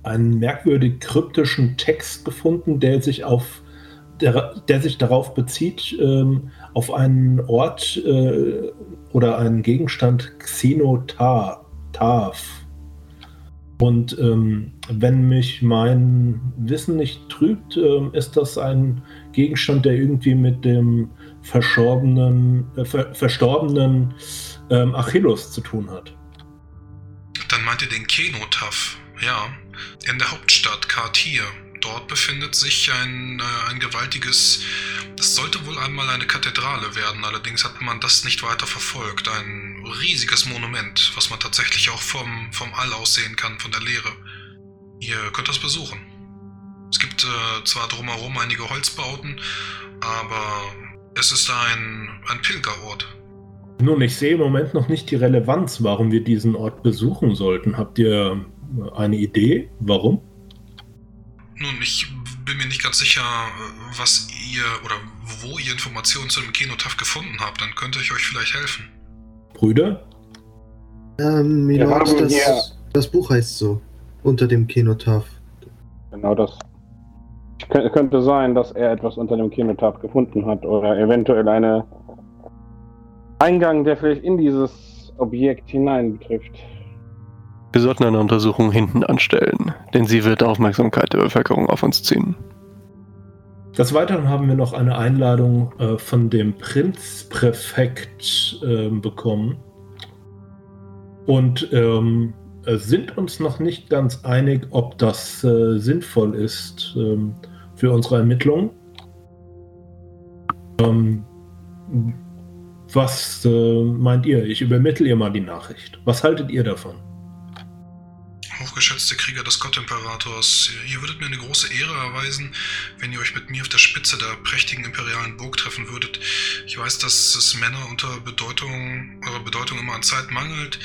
einen merkwürdig kryptischen Text gefunden, der sich auf der, der sich darauf bezieht, ähm, auf einen Ort äh, oder einen Gegenstand Xenotav. Und ähm, wenn mich mein Wissen nicht trübt, äh, ist das ein Gegenstand, der irgendwie mit dem verschorbenen, äh, ver verstorbenen ähm, Achilles zu tun hat. Dann meint ihr den Kenotaf, ja. In der Hauptstadt Kartir. Dort befindet sich ein, äh, ein gewaltiges. Das sollte wohl einmal eine Kathedrale werden, allerdings hat man das nicht weiter verfolgt. Ein riesiges Monument, was man tatsächlich auch vom, vom All aus sehen kann, von der Leere. Ihr könnt das besuchen. Es gibt äh, zwar drumherum einige Holzbauten, aber es ist ein, ein Pilgerort. Nun, ich sehe im Moment noch nicht die Relevanz, warum wir diesen Ort besuchen sollten. Habt ihr eine Idee, warum? Nun, ich bin mir nicht ganz sicher, was ihr oder wo ihr Informationen zu dem Kenotaf gefunden habt. Dann könnte ich euch vielleicht helfen. Brüder? Ähm, Milord, das, das Buch heißt so. Unter dem Kenotaf. Genau das. Es könnte sein, dass er etwas unter dem Kenotaf gefunden hat oder eventuell eine Eingang, der vielleicht in dieses Objekt hinein betrifft. Wir sollten eine Untersuchung hinten anstellen, denn sie wird Aufmerksamkeit der Bevölkerung auf uns ziehen. Des Weiteren haben wir noch eine Einladung äh, von dem Prinzpräfekt äh, bekommen und ähm, sind uns noch nicht ganz einig, ob das äh, sinnvoll ist ähm, für unsere Ermittlungen. Ähm, was äh, meint ihr? Ich übermittle ihr mal die Nachricht. Was haltet ihr davon? Hochgeschätzte Krieger des Gottimperators, ihr würdet mir eine große Ehre erweisen, wenn ihr euch mit mir auf der Spitze der prächtigen imperialen Burg treffen würdet. Ich weiß, dass es Männer unter Bedeutung, eurer Bedeutung immer an Zeit mangelt,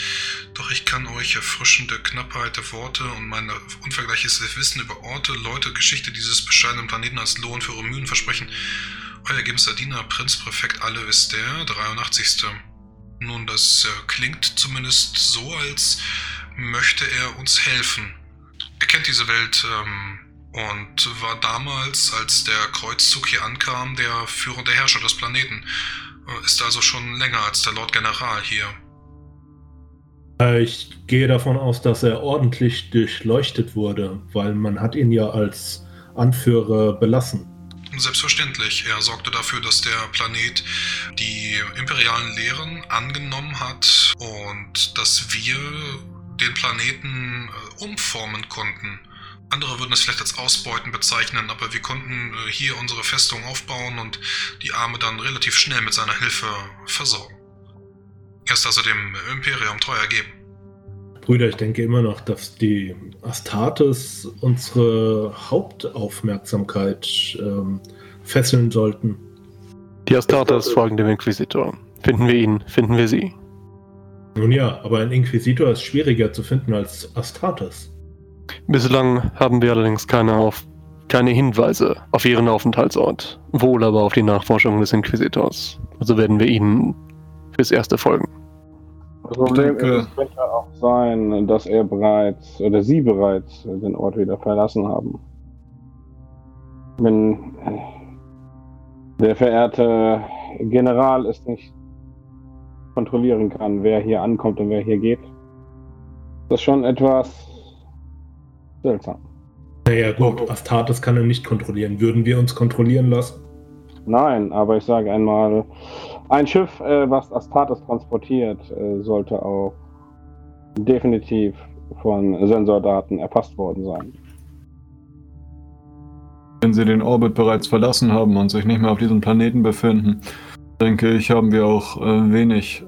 doch ich kann euch erfrischende Knappheit der Worte und mein unvergleichliches Wissen über Orte, Leute, Geschichte dieses bescheidenen Planeten als Lohn für eure Mühen versprechen. Euer ergebenster Diener, Prinzpräfekt Alle der 83. Nun, das äh, klingt zumindest so, als möchte er uns helfen. Er kennt diese Welt ähm, und war damals, als der Kreuzzug hier ankam, der führende Herrscher des Planeten. Äh, ist also schon länger als der Lord General hier. Äh, ich gehe davon aus, dass er ordentlich durchleuchtet wurde, weil man hat ihn ja als Anführer belassen. Selbstverständlich. Er sorgte dafür, dass der Planet die imperialen Lehren angenommen hat und dass wir den Planeten äh, umformen konnten. Andere würden es vielleicht als Ausbeuten bezeichnen, aber wir konnten äh, hier unsere Festung aufbauen und die Arme dann relativ schnell mit seiner Hilfe versorgen. Er ist also dem Imperium treu ergeben. Brüder, ich denke immer noch, dass die Astartes unsere Hauptaufmerksamkeit ähm, fesseln sollten. Die Astartes folgen dem Inquisitor. Finden wir ihn, finden wir sie. Nun ja, aber ein Inquisitor ist schwieriger zu finden als Astartes. Bislang haben wir allerdings keine, auf, keine Hinweise auf ihren Aufenthaltsort, wohl aber auf die Nachforschung des Inquisitors. Also werden wir ihnen fürs Erste folgen. Das Problem denke, ist, könnte auch sein, dass er bereits oder sie bereits den Ort wieder verlassen haben. Wenn der verehrte General es nicht kontrollieren kann, wer hier ankommt und wer hier geht, das ist schon etwas seltsam. Naja, gut, Astartes kann er nicht kontrollieren. Würden wir uns kontrollieren lassen? Nein, aber ich sage einmal, Ein Schiff, äh, was Astartes transportiert, äh, sollte auch definitiv von Sensordaten erfasst worden sein. Wenn sie den Orbit bereits verlassen haben und sich nicht mehr auf diesem Planeten befinden, denke ich, haben wir auch äh, wenig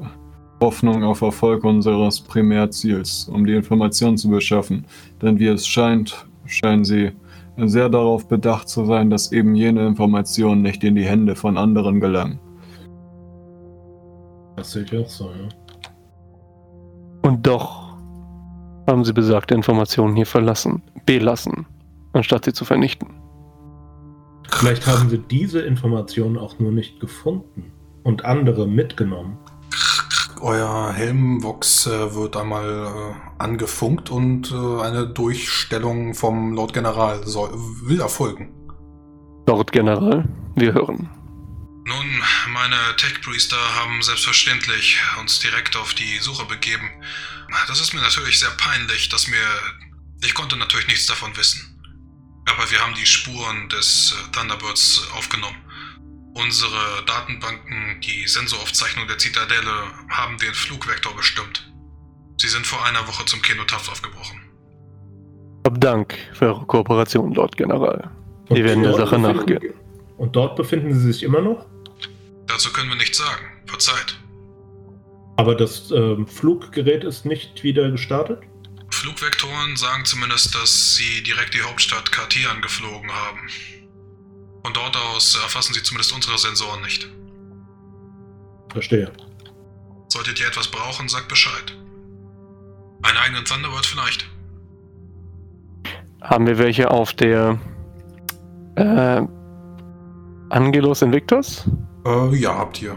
Hoffnung auf Erfolg unseres Primärziels, um die Informationen zu beschaffen. Denn wie es scheint, scheinen sie sehr darauf bedacht zu sein, dass eben jene Informationen nicht in die Hände von anderen gelangen. Das sehe ich auch so, ja. Und doch haben sie besagte Informationen hier verlassen, belassen, anstatt sie zu vernichten. Vielleicht haben sie diese Informationen auch nur nicht gefunden und andere mitgenommen. Euer Helmvox äh, wird einmal äh, angefunkt und äh, eine Durchstellung vom Lord General soll, will erfolgen. Lord General, wir hören. Nun, meine Tech-Priester haben selbstverständlich uns direkt auf die Suche begeben. Das ist mir natürlich sehr peinlich, dass mir... Ich konnte natürlich nichts davon wissen. Aber wir haben die Spuren des äh, Thunderbirds aufgenommen. Unsere Datenbanken, die Sensoraufzeichnung der Zitadelle, haben den Flugvektor bestimmt. Sie sind vor einer Woche zum Kenotaph aufgebrochen. Hab Dank für eure Kooperation, Lord General. Wir und werden der Sache nachgehen. Und dort befinden Sie sich immer noch? Dazu können wir nichts sagen. Verzeiht. Aber das äh, Fluggerät ist nicht wieder gestartet? Flugvektoren sagen zumindest, dass sie direkt die Hauptstadt Kartian geflogen haben. Von dort aus erfassen sie zumindest unsere Sensoren nicht. Verstehe. Solltet ihr etwas brauchen, sagt Bescheid. Einen eigenen Thunderbird vielleicht? Haben wir welche auf der äh, Angelos Invictus? Äh, ja, habt ihr.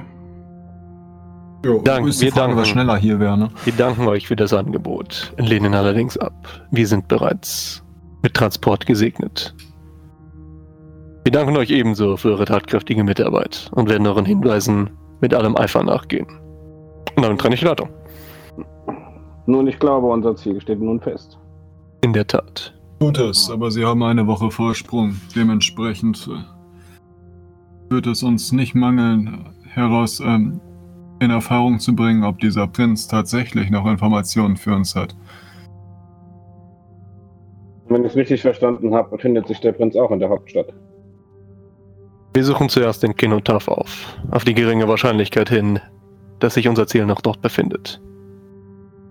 Jo, Dank, wir Frage, danken, schneller hier wäre, ne? Wir danken euch für das Angebot, lehnen allerdings ab. Wir sind bereits mit Transport gesegnet. Wir danken euch ebenso für eure tatkräftige Mitarbeit und werden euren Hinweisen mit allem Eifer nachgehen. Und damit trenne ich die Leitung. Nun, ich glaube, unser Ziel steht nun fest. In der Tat. Tut es, aber Sie haben eine Woche Vorsprung. Dementsprechend äh, wird es uns nicht mangeln, heraus ähm, in Erfahrung zu bringen, ob dieser Prinz tatsächlich noch Informationen für uns hat. Wenn ich es richtig verstanden habe, befindet sich der Prinz auch in der Hauptstadt. Wir suchen zuerst den Kenotaph auf, auf die geringe Wahrscheinlichkeit hin, dass sich unser Ziel noch dort befindet.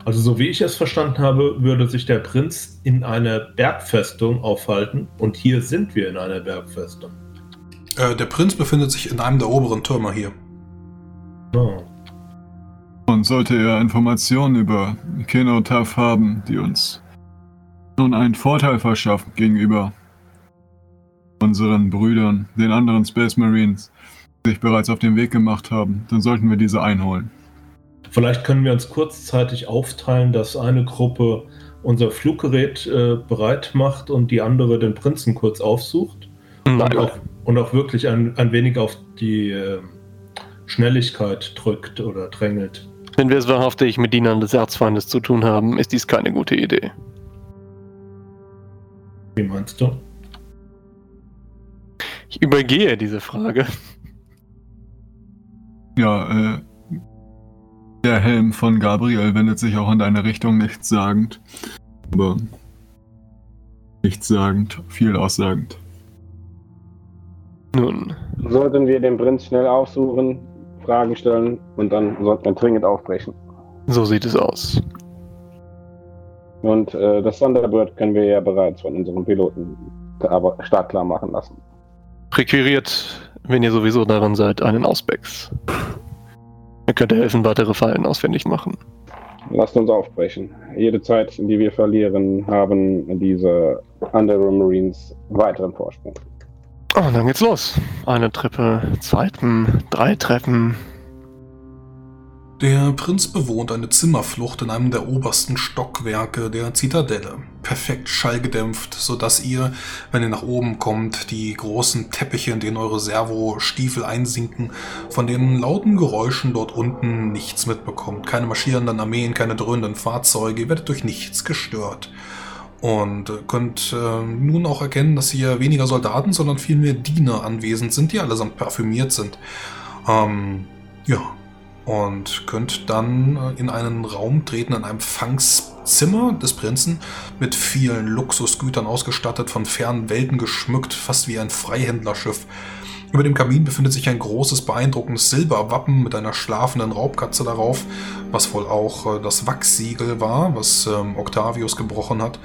Also so wie ich es verstanden habe, würde sich der Prinz in einer Bergfestung aufhalten und hier sind wir in einer Bergfestung. Äh, der Prinz befindet sich in einem der oberen Türme hier. Oh. Und sollte er Informationen über Kenotaph haben, die uns nun einen Vorteil verschaffen gegenüber unseren Brüdern, den anderen Space Marines, sich bereits auf den Weg gemacht haben, dann sollten wir diese einholen. Vielleicht können wir uns kurzzeitig aufteilen, dass eine Gruppe unser Fluggerät äh, bereit macht und die andere den Prinzen kurz aufsucht. Nein. Und, auch, und auch wirklich ein, ein wenig auf die äh, Schnelligkeit drückt oder drängelt. Wenn wir es wahrhaftig mit Dienern des Erzfeindes zu tun haben, ist dies keine gute Idee. Wie meinst du? Ich übergehe diese Frage. Ja, äh, der Helm von Gabriel wendet sich auch in deine Richtung nichtssagend. Aber nichtssagend, viel aussagend. Nun. Sollten wir den Prinz schnell aufsuchen, Fragen stellen und dann sollten wir dringend aufbrechen. So sieht es aus. Und äh, das Thunderbird können wir ja bereits von unseren Piloten startklar machen lassen. Requiriert, wenn ihr sowieso daran seid, einen Auspex. Er könnte helfen, weitere Fallen ausfindig machen. Lasst uns aufbrechen. Jede Zeit, die wir verlieren, haben diese Underworld Marines weiteren Vorsprung. Oh, dann geht's los. Eine Treppe, zweiten, drei Treppen, der Prinz bewohnt eine Zimmerflucht in einem der obersten Stockwerke der Zitadelle. Perfekt schallgedämpft, sodass ihr, wenn ihr nach oben kommt, die großen Teppiche, in denen eure Servostiefel einsinken, von den lauten Geräuschen dort unten nichts mitbekommt. Keine marschierenden Armeen, keine dröhnenden Fahrzeuge, ihr werdet durch nichts gestört. Und könnt äh, nun auch erkennen, dass hier weniger Soldaten, sondern vielmehr Diener anwesend sind, die allesamt parfümiert sind. Ähm, Ja, und könnt dann äh, in einen Raum treten, in einem Fangszimmer des Prinzen, mit vielen Luxusgütern ausgestattet, von fernen Welten geschmückt, fast wie ein Freihändlerschiff. Über dem Kamin befindet sich ein großes, beeindruckendes Silberwappen mit einer schlafenden Raubkatze darauf, was wohl auch äh, das Wachssiegel war, was ähm, Octavius gebrochen hat.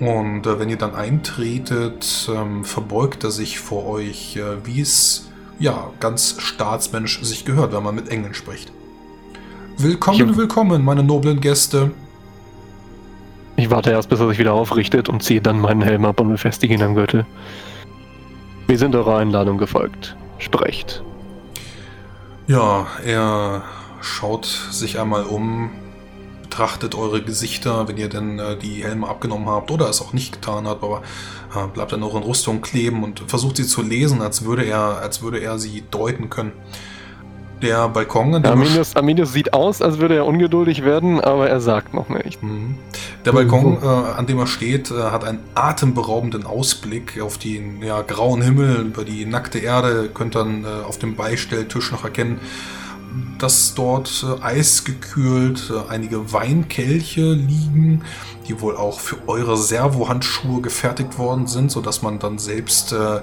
Und äh, wenn ihr dann eintretet, ähm, verbeugt er sich vor euch, wie es ja ganz staatsmännisch sich gehört, wenn man mit Engeln spricht. Willkommen, ich, willkommen, meine noblen Gäste. Ich warte erst, bis er sich wieder aufrichtet und ziehe dann meinen Helm ab und befestige ihn am Gürtel. Wir sind eurer Einladung gefolgt. Sprecht. Ja, er schaut sich einmal um, betrachtet eure Gesichter, wenn ihr denn äh, die Helme abgenommen habt oder es auch nicht getan habt, aber äh, bleibt dann noch in Rüstung kleben und versucht sie zu lesen, als würde er, als würde er sie deuten können. Der Balkon, an dem Arminius, Arminius sieht aus, als würde er ungeduldig werden, aber er sagt noch nicht. Mhm. Der Balkon, äh, an dem er steht, äh, hat einen atemberaubenden Ausblick auf den ja, grauen Himmel, über die nackte Erde. Ihr könnt dann äh, auf dem Beistelltisch noch erkennen, dass dort äh, eisgekühlt äh, einige Weinkelche liegen, die wohl auch für eure Servohandschuhe gefertigt worden sind, sodass man dann selbst, äh,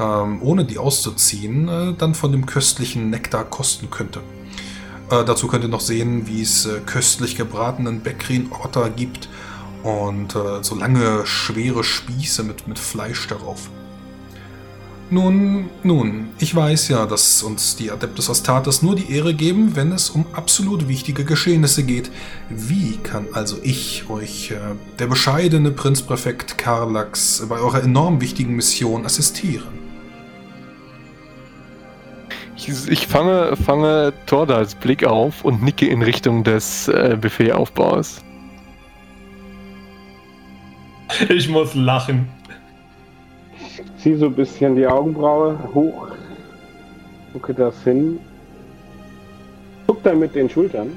ähm, ohne die auszuziehen, äh, dann von dem köstlichen Nektar kosten könnte. Äh, dazu könnt ihr noch sehen, wie es äh, köstlich gebratenen Bekrin-Otter gibt und so lange schwere Spieße mit, mit Fleisch darauf. Nun, nun, ich weiß ja, dass uns die Adeptus Astartes nur die Ehre geben, wenn es um absolut wichtige Geschehnisse geht. Wie kann also ich euch, äh, der bescheidene Prinzpräfekt Karlax, bei eurer enorm wichtigen Mission assistieren? Ich, ich fange, fange Tordals Blick auf und nicke in Richtung des äh, Buffetaufbaus. Ich muss lachen ziehe so ein bisschen die Augenbraue hoch, gucke das hin, gucke dann mit den Schultern.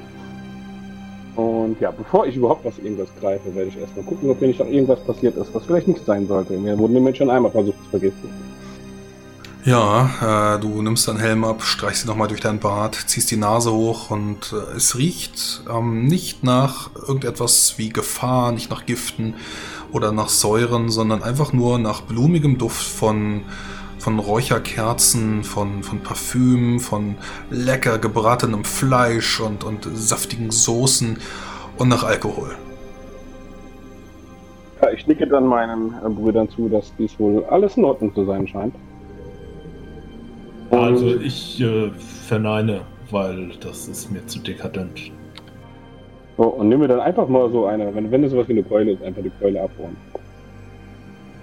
Und ja, bevor ich überhaupt was irgendwas greife, werde ich erstmal gucken, ob mir nicht noch irgendwas passiert ist, was vielleicht nicht sein sollte. Mir wurden nämlich schon einmal versucht zu vergiften. Ja, äh, du nimmst deinen Helm ab, streichst ihn nochmal durch deinen Bart, ziehst die Nase hoch und äh, es riecht ähm, nicht nach irgendetwas wie Gefahr, nicht nach Giften, oder nach Säuren, sondern einfach nur nach blumigem Duft von, von Räucherkerzen, von, von Parfüm, von lecker gebratenem Fleisch und, und saftigen Soßen und nach Alkohol. Ja, ich nicke dann meinen äh, Brüdern zu, dass dies wohl alles in Ordnung zu sein scheint. Und also ich äh, verneine, weil das ist mir zu dekadent. So, und nimm mir dann einfach mal so eine, wenn, wenn es sowas wie eine Keule ist, einfach die Keule abholen.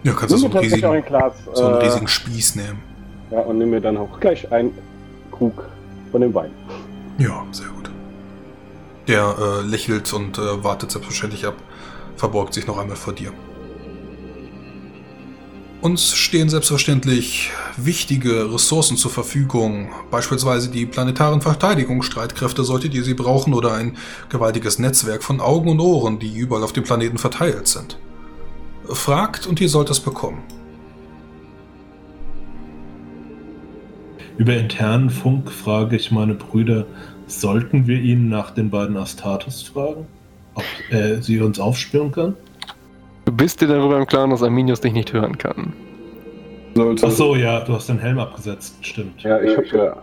Ja, kannst du so einen, riesigen, ein Glas, so einen äh, riesigen Spieß nehmen. Ja, und nimm mir dann auch gleich einen Krug von dem Wein. Ja, sehr gut. Der äh, lächelt und äh, wartet selbstverständlich ab, verbeugt sich noch einmal vor dir. Uns stehen selbstverständlich wichtige Ressourcen zur Verfügung, beispielsweise die planetaren Verteidigungsstreitkräfte, solltet ihr sie brauchen, oder ein gewaltiges Netzwerk von Augen und Ohren, die überall auf dem Planeten verteilt sind. Fragt und ihr sollt es bekommen. Über internen Funk frage ich meine Brüder, sollten wir ihn nach den beiden Astartes fragen? Ob er sie uns aufspüren kann? Du bist dir darüber im Klaren, dass Arminius dich nicht hören kann. Sollte. Ach so, ja, du hast den Helm abgesetzt, stimmt. Ja, ich habe ja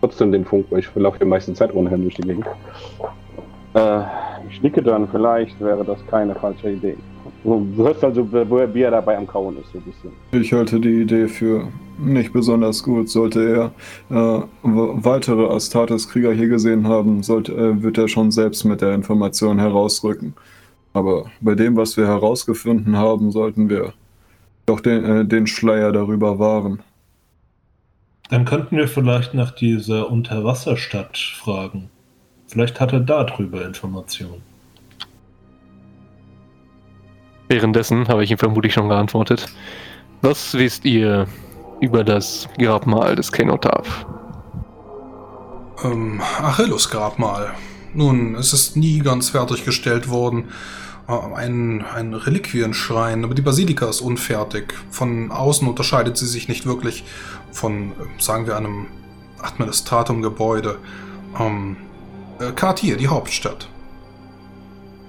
trotzdem den Funk, weil ich laufe die meiste Zeit ohne Helm durch die Gegend. Äh, ich nicke dann, vielleicht wäre das keine falsche Idee. Du hörst also, wie er dabei am Kauen ist, so ein bisschen. Ich halte die Idee für nicht besonders gut. Sollte er äh, weitere Astartes-Krieger hier gesehen haben, sollte, äh, wird er schon selbst mit der Information herausrücken. Aber bei dem, was wir herausgefunden haben, sollten wir doch den, äh, den Schleier darüber wahren. Dann könnten wir vielleicht nach dieser Unterwasserstadt fragen. Vielleicht hat er darüber Informationen. Währenddessen habe ich ihm vermutlich schon geantwortet. Was wisst ihr über das Grabmal des Kenotaph? Ähm, Achilles Grabmal. Nun, es ist nie ganz fertiggestellt worden. Äh, ein, ein Reliquienschrein, aber die Basilika ist unfertig. Von außen unterscheidet sie sich nicht wirklich von, sagen wir, einem, Administratum-Gebäude. Ähm, äh, Kartier, die Hauptstadt.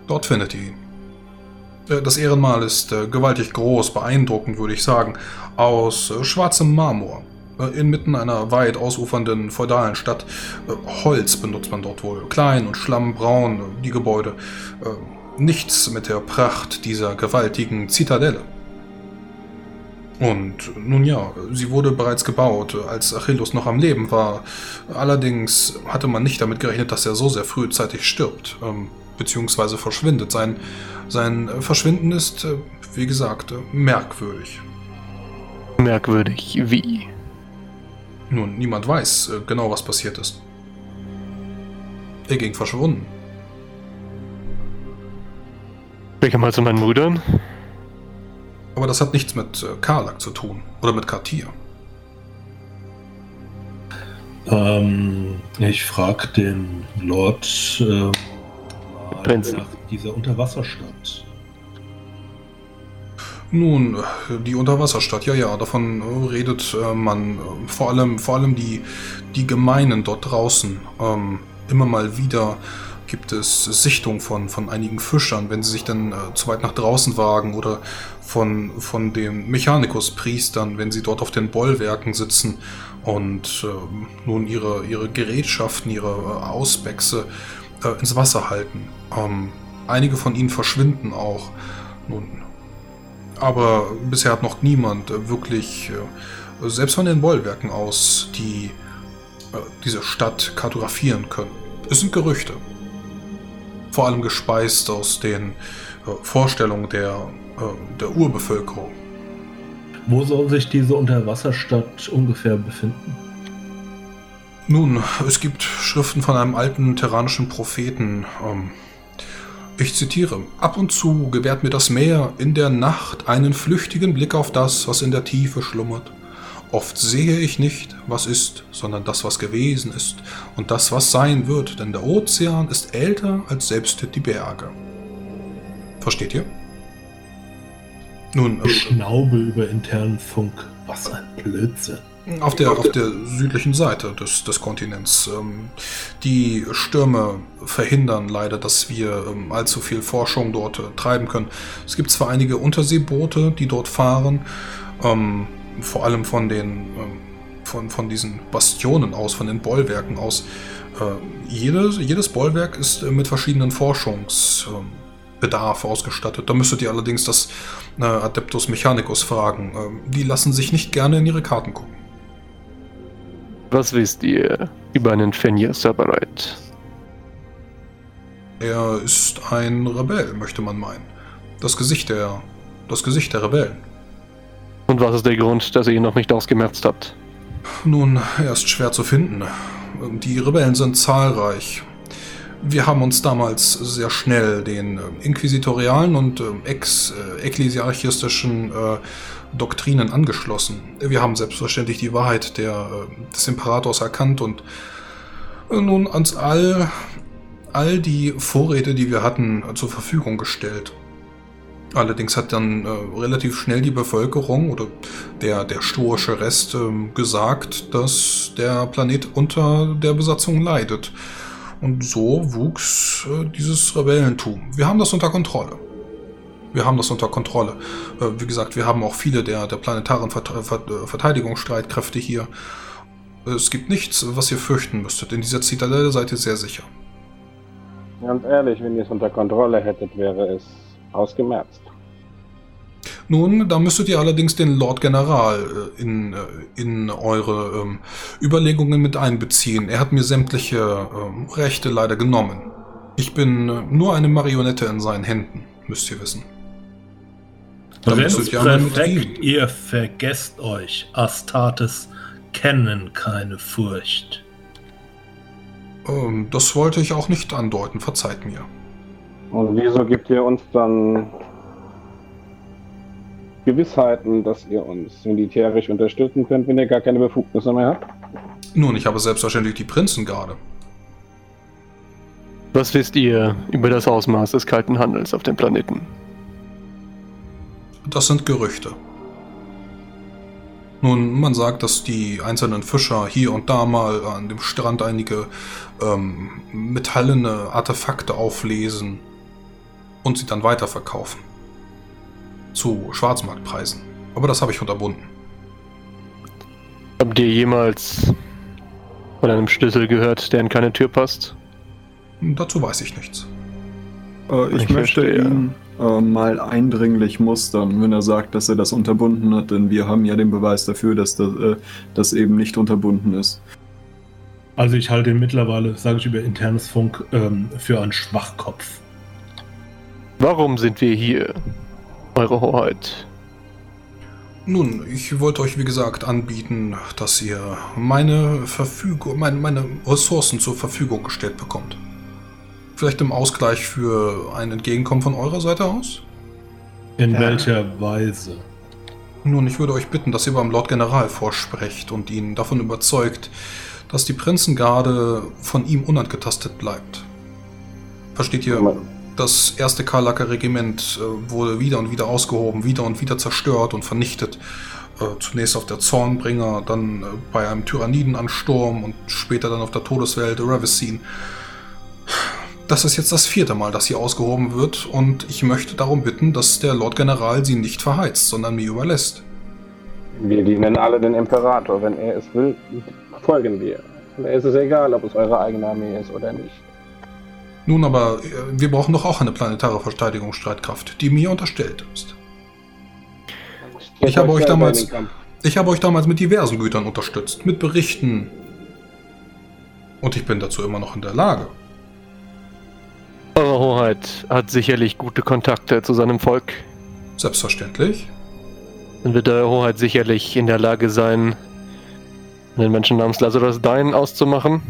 Dort findet ihr ihn. Äh, das Ehrenmal ist äh, gewaltig groß, beeindruckend würde ich sagen, aus äh, schwarzem Marmor. Äh, inmitten einer weit ausufernden feudalen Stadt. Äh, Holz benutzt man dort wohl, klein und schlammbraun, die Gebäude. Nichts mit der Pracht dieser gewaltigen Zitadelle. Und nun ja, sie wurde bereits gebaut, als Achilles noch am Leben war. Allerdings hatte man nicht damit gerechnet, dass er so sehr frühzeitig stirbt, ähm, beziehungsweise verschwindet. Sein, sein Verschwinden ist, äh, wie gesagt, merkwürdig. Merkwürdig wie? Nun, niemand weiß äh, genau, was passiert ist. Er ging verschwunden. Welcher mal zu meinen Brüdern? Aber das hat nichts mit äh, Karlak zu tun. Oder mit Kartier. Ähm, ich frage den Lord äh, Prinzen. nach dieser Unterwasserstadt. Nun, die Unterwasserstadt, ja, ja, davon redet äh, man. Äh, vor allem, vor allem die, die Gemeinen dort draußen. Ähm, immer mal wieder gibt es Sichtung von, von einigen Fischern, wenn sie sich dann äh, zu weit nach draußen wagen oder von, von den Mechanikus-Priestern, wenn sie dort auf den Bollwerken sitzen und äh, nun ihre, ihre Gerätschaften, ihre äh, Ausbächse äh, ins Wasser halten. Ähm, einige von ihnen verschwinden auch. Nun, aber bisher hat noch niemand äh, wirklich, äh, selbst von den Bollwerken aus, die diese Stadt kartografieren können. Es sind Gerüchte vor allem gespeist aus den äh, Vorstellungen der, äh, der Urbevölkerung. Wo soll sich diese Unterwasserstadt ungefähr befinden? Nun, es gibt Schriften von einem alten terranischen Propheten. Ähm, ich zitiere, ab und zu gewährt mir das Meer in der Nacht einen flüchtigen Blick auf das, was in der Tiefe schlummert. Oft sehe ich nicht, was ist, sondern das, was gewesen ist und das, was sein wird, denn der Ozean ist älter als selbst die Berge. Versteht ihr? Nun, ich schnaube über internen Funk. Was ein Blödsinn. Auf der, auf der südlichen Seite des, des Kontinents. Ähm, die Stürme verhindern leider, dass wir ähm, allzu viel Forschung dort äh, treiben können. Es gibt zwar einige Unterseeboote, die dort fahren, ähm, vor allem von den ähm, von, von diesen Bastionen aus, von den Bollwerken aus. Äh, jedes, jedes Bollwerk ist äh, mit verschiedenen Forschungsbedarf ausgestattet. Da müsstet ihr allerdings das äh, Adeptus Mechanicus fragen. Äh, die lassen sich nicht gerne in ihre Karten gucken. Was wisst ihr über einen Fenrir Sabarite? Er ist ein Rebell, möchte man meinen. Das Gesicht der, das Gesicht der Rebellen. Und was ist der Grund, dass ihr ihn noch nicht ausgemerzt habt? Nun, er ist schwer zu finden. Die Rebellen sind zahlreich. Wir haben uns damals sehr schnell den äh, inquisitorialen und äh, ex-ekklesiarchistischen äh, Doktrinen angeschlossen. Wir haben selbstverständlich die Wahrheit der, des Imperators erkannt und nun uns all, all die Vorräte, die wir hatten, zur Verfügung gestellt. Allerdings hat dann äh, relativ schnell die Bevölkerung oder der, der stoische Rest äh, gesagt, dass der Planet unter der Besatzung leidet. Und so wuchs äh, dieses Rebellentum. Wir haben das unter Kontrolle. Wir haben das unter Kontrolle. Äh, wie gesagt, wir haben auch viele der, der planetaren äh, Verteidigungsstreitkräfte hier. Es gibt nichts, was ihr fürchten müsstet. In dieser Zitadelle seid ihr sehr sicher. Ganz ehrlich, wenn ihr es unter Kontrolle hättet, wäre es ausgemerzt. Nun, da müsstet ihr allerdings den Lord General äh, in, äh, in eure ähm, Überlegungen mit einbeziehen. Er hat mir sämtliche ähm, Rechte leider genommen. Ich bin äh, nur eine Marionette in seinen Händen, müsst ihr wissen. Da müsstet ihr perfekt, ihr vergesst euch. Astartes kennen keine Furcht. Ähm, das wollte ich auch nicht andeuten, verzeiht mir. Und wieso gibt ihr uns dann Gewissheiten, dass ihr uns militärisch unterstützen könnt, wenn ihr gar keine Befugnisse mehr habt? Nun, ich habe selbstverständlich die Prinzengarde. Was wisst ihr über das Ausmaß des kalten Handels auf dem Planeten? Das sind Gerüchte. Nun, man sagt, dass die einzelnen Fischer hier und da mal an dem Strand einige ähm, metallene Artefakte auflesen und sie dann weiterverkaufen. Zu Schwarzmarktpreisen. Aber das habe ich unterbunden. Habt ihr jemals von einem Schlüssel gehört, der in keine Tür passt? Dazu weiß ich nichts. Äh, ich, ich, möchte verstehe. ihn äh, mal eindringlich mustern, wenn er sagt, dass er das unterbunden hat, denn wir haben ja den Beweis dafür, dass das, äh, das eben nicht unterbunden ist. Also ich halte ihn mittlerweile, sage ich über internes Funk, ähm, für einen Schwachkopf. Warum sind wir hier, Eure Hoheit? Nun, ich wollte euch wie gesagt anbieten, dass ihr meine Verfügung, meine, meine Ressourcen zur Verfügung gestellt bekommt. Vielleicht im Ausgleich für ein Entgegenkommen von eurer Seite aus? In ja. welcher Weise? Nun, ich würde euch bitten, dass ihr beim Lord General vorsprecht und ihn davon überzeugt, dass die Prinzengarde von ihm unangetastet bleibt. Versteht ihr? Das erste Karlacker Regiment äh, wurde wieder und wieder ausgehoben, wieder und wieder zerstört und vernichtet. Äh, zunächst auf der Zornbringer, dann äh, bei einem Tyrannidenansturm und später dann auf der Todeswelt Ravicine. Das ist jetzt das vierte Mal, dass sie ausgehoben wird und ich möchte darum bitten, dass der Lord General sie nicht verheizt, sondern mir überlässt. Wir dienen alle den Imperator. Wenn er es will, folgen wir. Es ist egal, ob es eure eigene Armee ist oder nicht. Nun aber, äh, wir brauchen doch auch eine planetare Verteidigungsstreitkraft, die mir unterstellt ist. Ich habe euch damals, ich habe euch damals mit diversen Gütern unterstützt, mit Berichten. Und ich bin dazu immer noch in der Lage. Eure Hoheit hat sicherlich gute Kontakte zu seinem Volk. Selbstverständlich. Dann wird Eure Hoheit sicherlich in der Lage sein, einen Menschen namens Lazarus Dein auszumachen.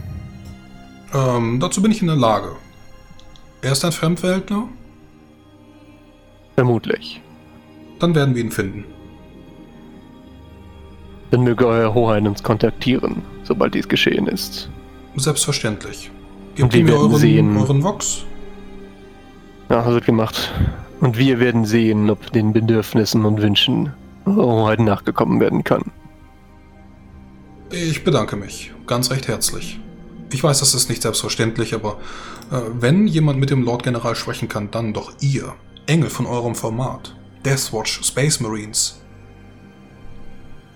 Ähm, dazu bin ich in der Lage. Er ist ein Fremdweltler? Vermutlich. Dann werden wir ihn finden. Dann möge Euer Hoheit uns kontaktieren, sobald dies geschehen ist. Selbstverständlich. Gebt mir euren, sehen, euren Vox. Ja, wird gemacht. Und wir werden sehen, ob den Bedürfnissen und Wünschen heute nachgekommen werden kann. Ich bedanke mich. Ganz recht herzlich. Ich weiß, das ist nicht selbstverständlich, aber äh, wenn jemand mit dem Lord General sprechen kann, dann doch ihr. Engel von eurem Format. Deathwatch Space Marines.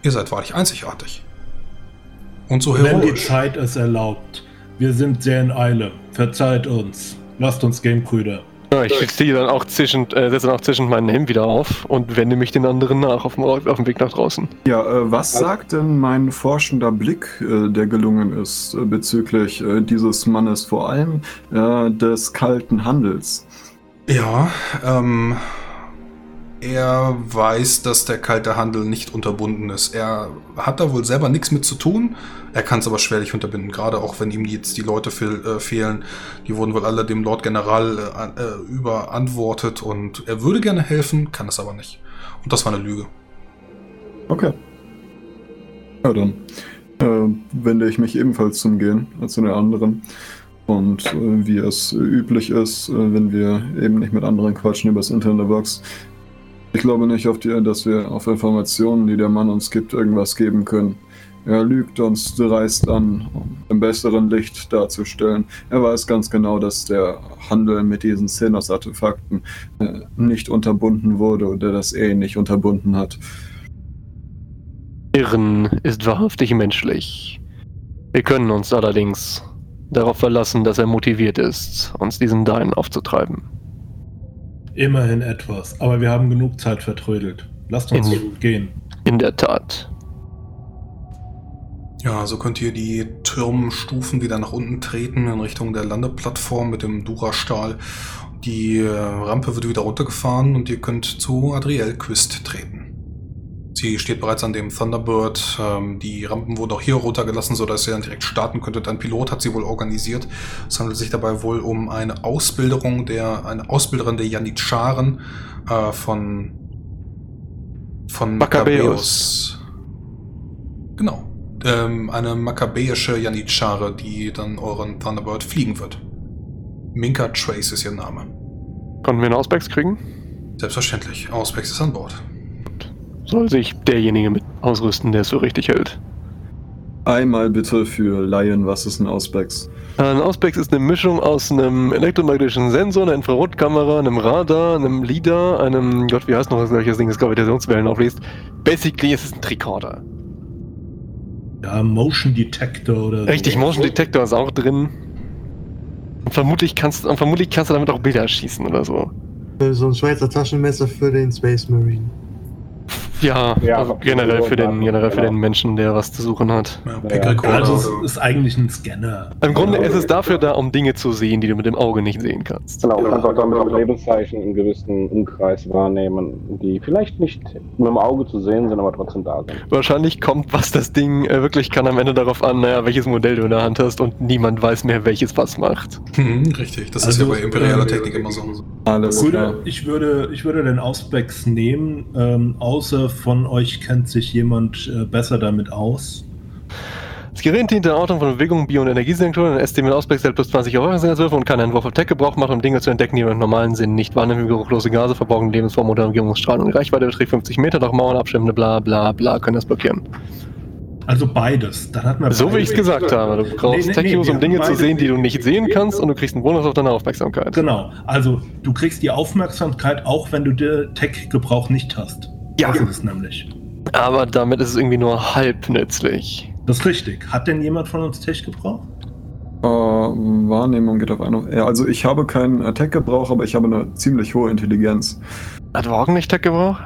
Ihr seid wahrlich einzigartig. Und so heroisch. Wenn die Zeit es erlaubt. Wir sind sehr in Eile. Verzeiht uns. Lasst uns gehen, Brüder. Ja, ich ziehe dann auch zischend, äh, setze dann auch zischend meinen Helm wieder auf und wende mich den anderen nach auf dem, auf dem Weg nach draußen. Ja, äh, was sagt denn mein forschender Blick, äh, der gelungen ist, äh, bezüglich äh, dieses Mannes, vor allem äh, des kalten Handels? Ja, ähm, er weiß, dass der kalte Handel nicht unterbunden ist. Er hat da wohl selber nichts mit zu tun. Er kann es aber schwerlich unterbinden, gerade auch wenn ihm jetzt die Leute fehl, äh, fehlen. Die wurden wohl alle dem Lord General äh, äh, überantwortet und er würde gerne helfen, kann es aber nicht. Und das war eine Lüge. Okay. Ja, dann äh, wende ich mich ebenfalls zum Gehen, zu den anderen. Und äh, wie es üblich ist, äh, wenn wir eben nicht mit anderen quatschen über das Internetbox, ich glaube nicht, auf die, dass wir auf Informationen, die der Mann uns gibt, irgendwas geben können. Er lügt uns dreist an, um im besseren Licht darzustellen. Er weiß ganz genau, dass der Handel mit diesen Xenos-Artefakten äh, nicht unterbunden wurde oder dass er ihn nicht unterbunden hat. Irren ist wahrhaftig menschlich. Wir können uns allerdings darauf verlassen, dass er motiviert ist, uns diesen Dein aufzutreiben. Immerhin etwas, aber wir haben genug Zeit vertrödelt. Lasst uns in, gehen. In der Tat. Ja, so könnt ihr die Turmstufen wieder nach unten treten in Richtung der Landeplattform mit dem Dura-Stahl. Die äh, Rampe wird wieder runtergefahren und ihr könnt zu Adriel Quist treten. Sie steht bereits an dem Thunderbird. Ähm, die Rampen wurden auch hier runtergelassen, sodass ihr dann direkt starten könntet. Ein Pilot hat sie wohl organisiert. Es handelt sich dabei wohl um eine Ausbilderung der, eine Ausbilderin der Janitscharen äh, von, von Maccabeus. Genau. Ähm, eine makkabäische Janitschare, die dann euren Thunderbird fliegen wird. Minka Trace ist ihr Name. Konnten wir einen Auspex kriegen? Selbstverständlich. Auspex ist an Bord. Soll sich derjenige mit ausrüsten, der es für richtig hält. Einmal bitte für Laien, was ist ein Auspex? Ein Auspex ist eine Mischung aus einem elektromagnetischen Sensor, einer Infrarotkamera, einem Radar, einem LIDAR, einem, Gott, wie heißt noch das gleiche Ding, das Gravitationswellen aufliest. Basically ist es ein Tricorder. Ja, Motion Detector oder Richtig, so. Motion Detector ist auch drin. Und vermutlich kannst, und vermutlich kannst du damit auch Bilder schießen oder so. So ein Schweizer Taschenmesser für den Space Marine. (laughs) Ja, ja also generell, für den, generell für den Menschen, der was zu suchen hat. Ja, also es ist eigentlich ein Scanner. Im Grunde ist es dafür da, um Dinge zu sehen, die du mit dem Auge nicht sehen kannst. Genau, du kannst auch damit auch Lebenszeichen in gewissen Umkreis wahrnehmen, die vielleicht nicht mit dem Auge zu sehen sind, aber trotzdem da sind. Wahrscheinlich kommt, was das Ding äh, wirklich kann, am Ende darauf an, naja, welches Modell du in der Hand hast und niemand weiß mehr, welches was macht. Hm, richtig, das also, ist ja bei imperialer äh, Technik immer so. Alles klar. Ich würde, ich würde den Auspex nehmen, ähm, außer von euch kennt sich jemand äh, besser damit aus? Das Gerät dient der Ortung von Bewegungen, Bio- und Energiesensoren. Ein SD mit Ausblick hält plus 20 Aufmerksamkeitswürfe und kann einen Wurf auf Tech Gebrauch machen, um Dinge zu entdecken, die man im normalen Sinn nicht wahrnehmen, wie geruchlose Gase, verborgene Lebensformen oder Umgebungsstrahlung. Reichweite beträgt 50 Meter, doch Mauern abschirmende, bla bla bla, können das blockieren. Also beides. Dann hat man so wie ich es gesagt habe. Du brauchst nee, nee, Tech-Use, um Dinge zu sehen, die du nicht sehen kannst und du kriegst einen Bonus auf deine Aufmerksamkeit. Genau. Also du kriegst die Aufmerksamkeit, auch wenn du Tech-Gebrauch nicht hast. Ja. Das ist es nämlich. Aber damit ist es irgendwie nur halb nützlich. Das ist richtig. Hat denn jemand von uns Tech gebraucht? Uh, Wahrnehmung geht auf eine. Ja, also ich habe keinen Tech-Gebrauch, aber ich habe eine ziemlich hohe Intelligenz. Hat Worgen nicht Tech-Gebrauch?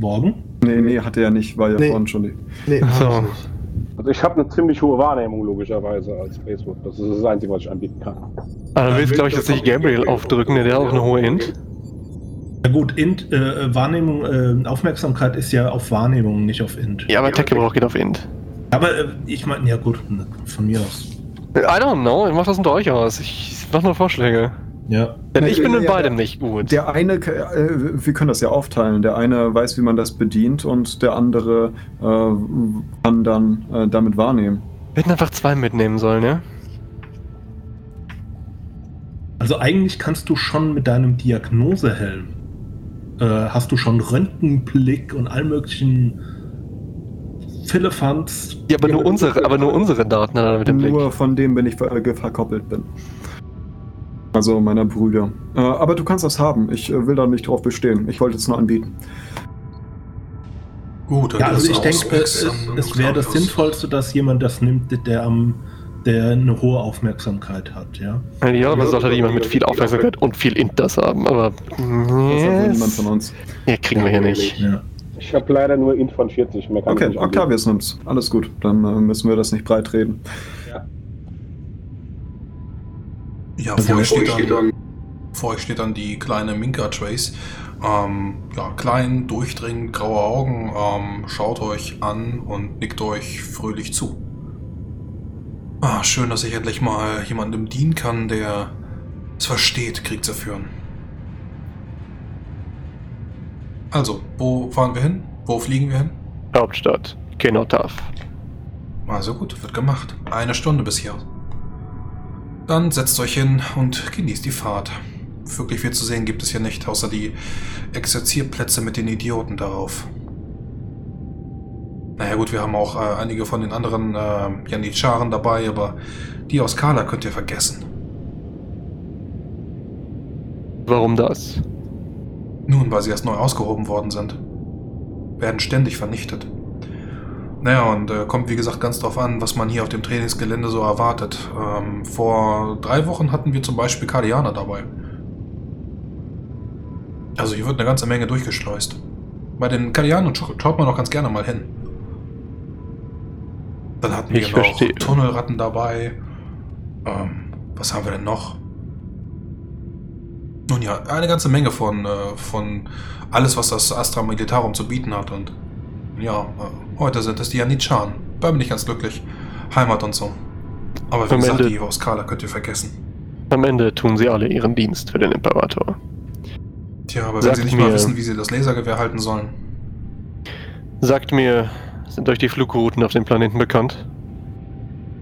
Morgen? Nee, nee, hatte er nicht, war ja nee. vorhin schon die. Nee, so. Also ich habe eine ziemlich hohe Wahrnehmung, logischerweise, als Facebook. Das ist das Einzige, was ich anbieten kann. Aber dann willst du, glaube ich, dass sich Gabriel aufdrücken, der hat auch eine hohe Int. Ja gut, Int, äh, Wahrnehmung, äh, Aufmerksamkeit ist ja auf Wahrnehmung, nicht auf Int. Ja, aber Tech-Gebrauch geht auf Int. Aber äh, ich meine, ja gut, von mir aus. I don't know, ich mach das unter euch aus. Ich mach nur Vorschläge. Ja. Denn ich bin in beidem nicht gut. Der eine, äh, wir können das ja aufteilen. Der eine weiß, wie man das bedient und der andere äh, kann dann äh, damit wahrnehmen. Wir hätten einfach zwei mitnehmen sollen, ja? Also eigentlich kannst du schon mit deinem Diagnosehelm äh, hast du schon Röntgenblick und all möglichen Philippans. Ja, aber nur unsere, aber nur unsere Daten hat mit dem Blick. Nur von dem, wenn ich äh, verkoppelt bin. Also meiner Brüder. Äh, aber du kannst das haben. Ich will da nicht drauf bestehen. Ich wollte es nur anbieten. Gut, ja, also ich denke, es, es wäre das Sinnvollste, dass jemand das nimmt, der am der eine hohe Aufmerksamkeit hat, ja. Ja, aber sollte jemand mit viel Aufmerksamkeit und viel Inters haben, aber. Das hat niemand von uns. Ja, kriegen wir hier nicht. Ja. Ich habe leider nur Int von 40. Mehr okay, Octavius nimmt's. Alles gut. Dann äh, müssen wir das nicht breit reden. Ja. Ja, also vor, euch steht dann, dann, vor euch steht dann die kleine Minka Trace. Ähm, ja, klein, durchdringend, graue Augen, ähm, schaut euch an und nickt euch fröhlich zu. Ah, schön, dass ich endlich mal jemandem dienen kann, der es versteht, Krieg zu führen. Also, wo fahren wir hin? Wo fliegen wir hin? Hauptstadt, Kenotaf. Also gut, wird gemacht. Eine Stunde bis hier. Dann setzt euch hin und genießt die Fahrt. Wirklich viel zu sehen gibt es hier nicht, außer die Exerzierplätze mit den Idioten darauf. Naja gut, wir haben auch äh, einige von den anderen äh, Janitscharen dabei, aber die aus Kala könnt ihr vergessen. Warum das? Nun, weil sie erst neu ausgehoben worden sind. Werden ständig vernichtet. Naja, und äh, kommt wie gesagt ganz drauf an, was man hier auf dem Trainingsgelände so erwartet. Ähm, vor drei Wochen hatten wir zum Beispiel Kardianer dabei. Also hier wird eine ganze Menge durchgeschleust. Bei den Kardianern schaut man auch ganz gerne mal hin. Dann hatten ich wir verstehe. noch Tunnelratten dabei. Ähm, was haben wir denn noch? Nun ja, eine ganze Menge von, äh, von alles, was das Astra Militarum zu bieten hat. Und ja, äh, heute sind es die Janitschan. Da bin ich ganz glücklich. Heimat und so. Aber wie Am gesagt, Ende, die Skala könnt ihr vergessen. Am Ende tun sie alle ihren Dienst für den Imperator. Tja, aber Sagt wenn sie nicht mir, mal wissen, wie sie das Lasergewehr halten sollen. Sagt mir, sind euch die Flugrouten auf dem Planeten bekannt?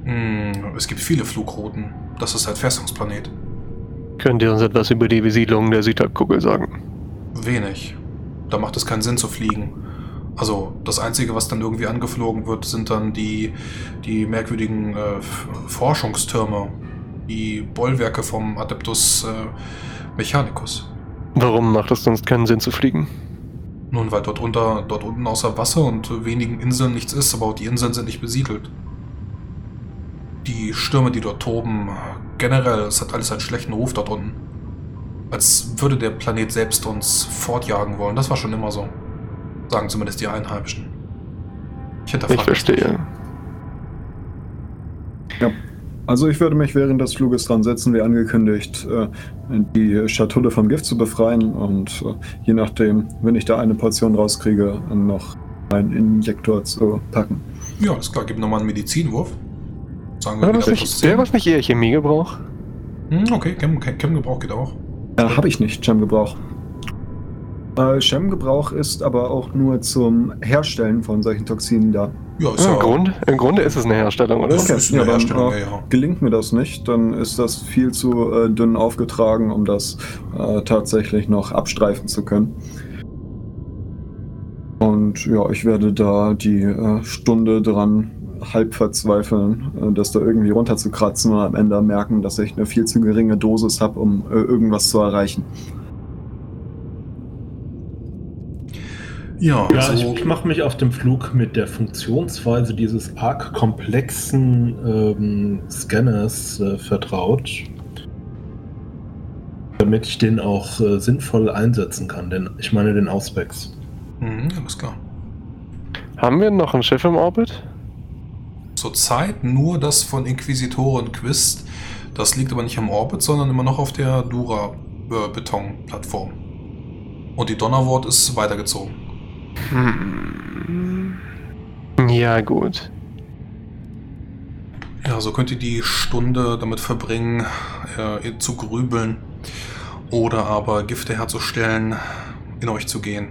Hm, es gibt viele Flugrouten. Das ist halt Festungsplanet. Könnt ihr uns etwas über die Besiedlung der Südhalbkugel sagen? Wenig. Da macht es keinen Sinn zu fliegen. Also das Einzige, was dann irgendwie angeflogen wird, sind dann die, die merkwürdigen äh, Forschungstürme, die Bollwerke vom Adeptus äh, Mechanicus. Warum macht es sonst keinen Sinn zu fliegen? Nun, weil dort, unter, dort unten außer Wasser und wenigen Inseln nichts ist, aber auch die Inseln sind nicht besiedelt. Die Stürme, die dort toben, generell, es hat alles einen schlechten Ruf dort unten. Als würde der Planet selbst uns fortjagen wollen. Das war schon immer so. Sagen zumindest die Einheimischen. Ich, ich verstehe. Ja. Also ich würde mich während des Fluges dran setzen, wie angekündigt, äh, die Schatulle vom Gift zu befreien und äh, je nachdem, wenn ich da eine Portion rauskriege, noch einen Injektor zu packen. Ja, alles klar, gib nochmal einen Medizinwurf. Sagen wir was nicht, Wäre was nicht eher Chemiegebrauch? Hm, okay, Chem-Gebrauch geht auch. Ja, habe ich nicht, Chem-Gebrauch. Äh, Chem-Gebrauch ist aber auch nur zum Herstellen von solchen Toxinen da. Ja, ist ja, im, Grund, Im Grunde ist es eine Herstellung, oder? Okay. Ist eine ja, Herstellung, dann, äh, ja, Gelingt mir das nicht, dann ist das viel zu äh, dünn aufgetragen, um das äh, tatsächlich noch abstreifen zu können. Und ja, ich werde da die äh, Stunde dran halb verzweifeln, äh, das da irgendwie runterzukratzen und am Ende merken, dass ich eine viel zu geringe Dosis habe, um irgendwas zu erreichen. Ja, ja also ich mache mich auf dem Flug mit der Funktionsweise dieses arg komplexen ähm, Scanners äh, vertraut, damit ich den auch äh, sinnvoll einsetzen kann, denn ich meine den Auspex. Mhm, alles klar. Haben wir noch ein Schiff im Orbit? Zurzeit nur das von Inquisitoren Quist. Das liegt aber nicht im Orbit, sondern immer noch auf der Dura-Beton-Plattform. Äh, Und die Donnerwort ist weitergezogen. Hm. Ja, gut. Ja, so könnt ihr die Stunde damit verbringen, äh, zu grübeln oder aber Gifte herzustellen, in euch zu gehen.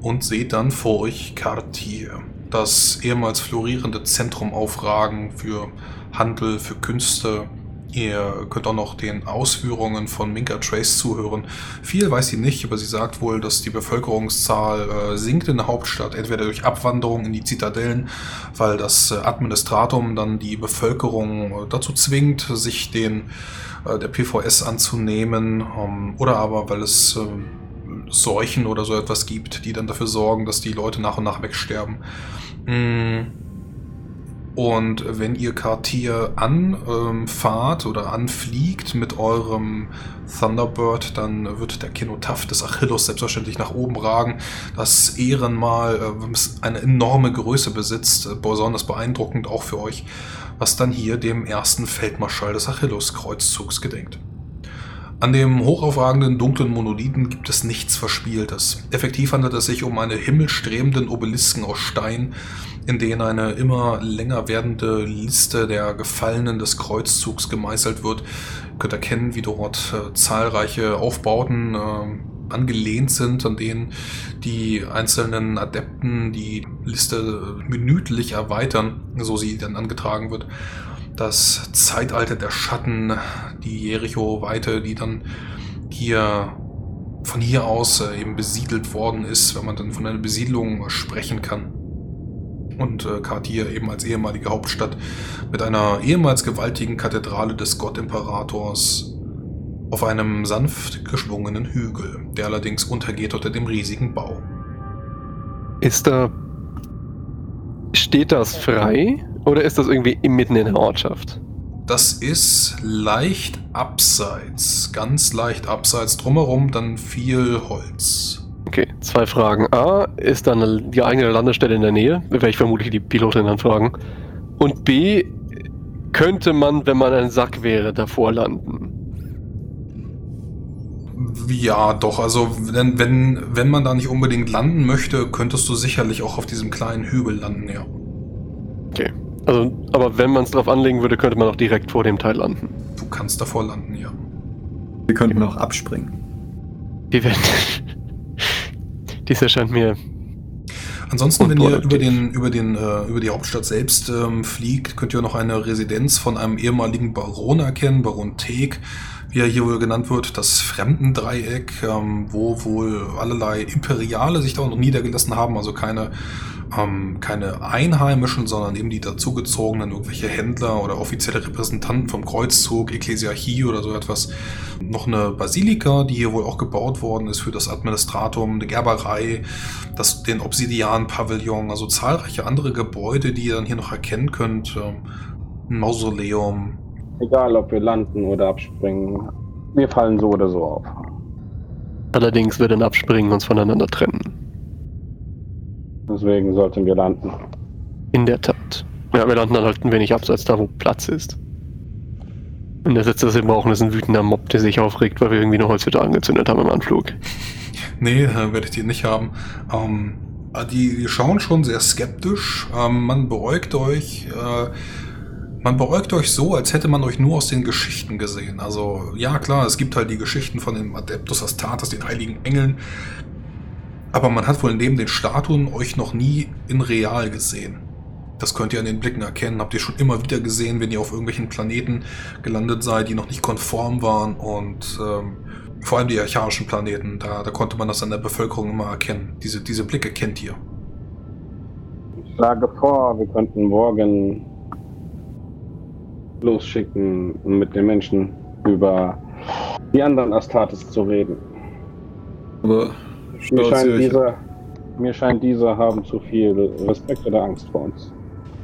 Und seht dann vor euch Cartier, das ehemals florierende Zentrum aufragen für Handel, für Künste, Ihr könnt auch noch den Ausführungen von Minka Trace zuhören. Viel weiß sie nicht, aber sie sagt wohl, dass die Bevölkerungszahl äh, sinkt in der Hauptstadt, entweder durch Abwanderung in die Zitadellen, weil das äh, Administratum dann die Bevölkerung äh, dazu zwingt, sich den äh, der PVS anzunehmen, ähm, oder aber weil es äh, Seuchen oder so etwas gibt, die dann dafür sorgen, dass die Leute nach und nach wegsterben. Mm. Und wenn ihr Cartier anfahrt ähm, oder anfliegt mit eurem Thunderbird, dann wird der Kenotaph des Achilles selbstverständlich nach oben ragen. Das Ehrenmal äh, eine enorme Größe besitzt, äh, besonders beeindruckend auch für euch, was dann hier dem ersten Feldmarschall des Achilles-Kreuzzugs gedenkt. An dem hochaufragenden dunklen Monolithen gibt es nichts Verspieltes. Effektiv handelt es sich um einen himmelstrebenden Obelisken aus Stein, in denen eine immer länger werdende Liste der Gefallenen des Kreuzzugs gemeißelt wird. Ihr könnt erkennen, wie dort äh, zahlreiche Aufbauten äh, angelehnt sind, an denen die einzelnen Adepten die Liste minütlich erweitern, so sie dann angetragen wird. Das Zeitalter der Schatten, die Jericho-Weite, die dann hier von hier aus äh, eben besiedelt worden ist, wenn man dann von einer Besiedlung sprechen kann und äh, Kartir eben als ehemalige Hauptstadt mit einer ehemals gewaltigen Kathedrale des Gottimperators auf einem sanft geschwungenen Hügel, der allerdings untergeht unter dem riesigen Bau. Ist da. Steht das frei oder ist das irgendwie mitten in der Ortschaft? Das ist leicht abseits, ganz leicht abseits. Drumherum dann viel Holz. Okay, zwei Fragen. A, ist da eine geeignete Landestelle in der Nähe? Werde ich vermutlich die Pilotin dann fragen. Und B, könnte man, wenn man ein Sack wäre, davor landen? Ja, doch. Also, wenn, wenn, wenn man da nicht unbedingt landen möchte, könntest du sicherlich auch auf diesem kleinen Hügel landen, ja. Okay. Also, aber wenn man es drauf anlegen würde, könnte man auch direkt vor dem Teil landen. Du kannst davor landen, ja. Wir könnten auch abspringen. Wir werden. (laughs) Dies erscheint mir. Ansonsten, wenn ihr über, den, über, den, äh, über die Hauptstadt selbst ähm, fliegt, könnt ihr noch eine Residenz von einem ehemaligen Baron erkennen, Baron Teek, wie er hier wohl genannt wird, das Fremdendreieck, ähm, wo wohl allerlei Imperiale sich da noch niedergelassen haben, also keine, ähm, keine Einheimischen, sondern eben die dazugezogenen, irgendwelche Händler oder offizielle Repräsentanten vom Kreuzzug, Ekklesiarchie oder so etwas. Noch eine Basilika, die hier wohl auch gebaut worden ist für das Administratum, eine Gerberei, das, den Obsidian-Pavillon, also zahlreiche andere Gebäude, die ihr dann hier noch erkennen könnt. Ähm, ein Mausoleum, Egal, ob wir landen oder abspringen, wir fallen so oder so auf. Allerdings wird ein Abspringen uns voneinander trennen. Deswegen sollten wir landen. In der Tat. Ja, wir landen dann halt ein wenig abseits da, wo Platz ist. Und der Sitz, das wir brauchen, ist ein wütender Mob, der sich aufregt, weil wir irgendwie eine Holzhütte angezündet haben im Anflug. (laughs) Nee, äh, werde ich die nicht haben. Ähm, die, die schauen schon sehr skeptisch. Ähm, man beäugt euch. Äh, man beäugt euch so, als hätte man euch nur aus den Geschichten gesehen. Also, ja, klar, es gibt halt die Geschichten von dem Adeptus Astartes, den heiligen Engeln. Aber man hat wohl neben den Statuen euch noch nie in real gesehen. Das könnt ihr an den Blicken erkennen. Habt ihr schon immer wieder gesehen, wenn ihr auf irgendwelchen Planeten gelandet seid, die noch nicht konform waren. Und ähm, vor allem die archaischen Planeten, da, da konnte man das an der Bevölkerung immer erkennen. Diese, diese Blicke kennt ihr. Ich schlage vor, wir könnten morgen losschicken, um mit den Menschen über die anderen Astartes zu reden. Aber Mir scheint, diese, mir scheint, diese haben zu viel Respekt oder Angst vor uns.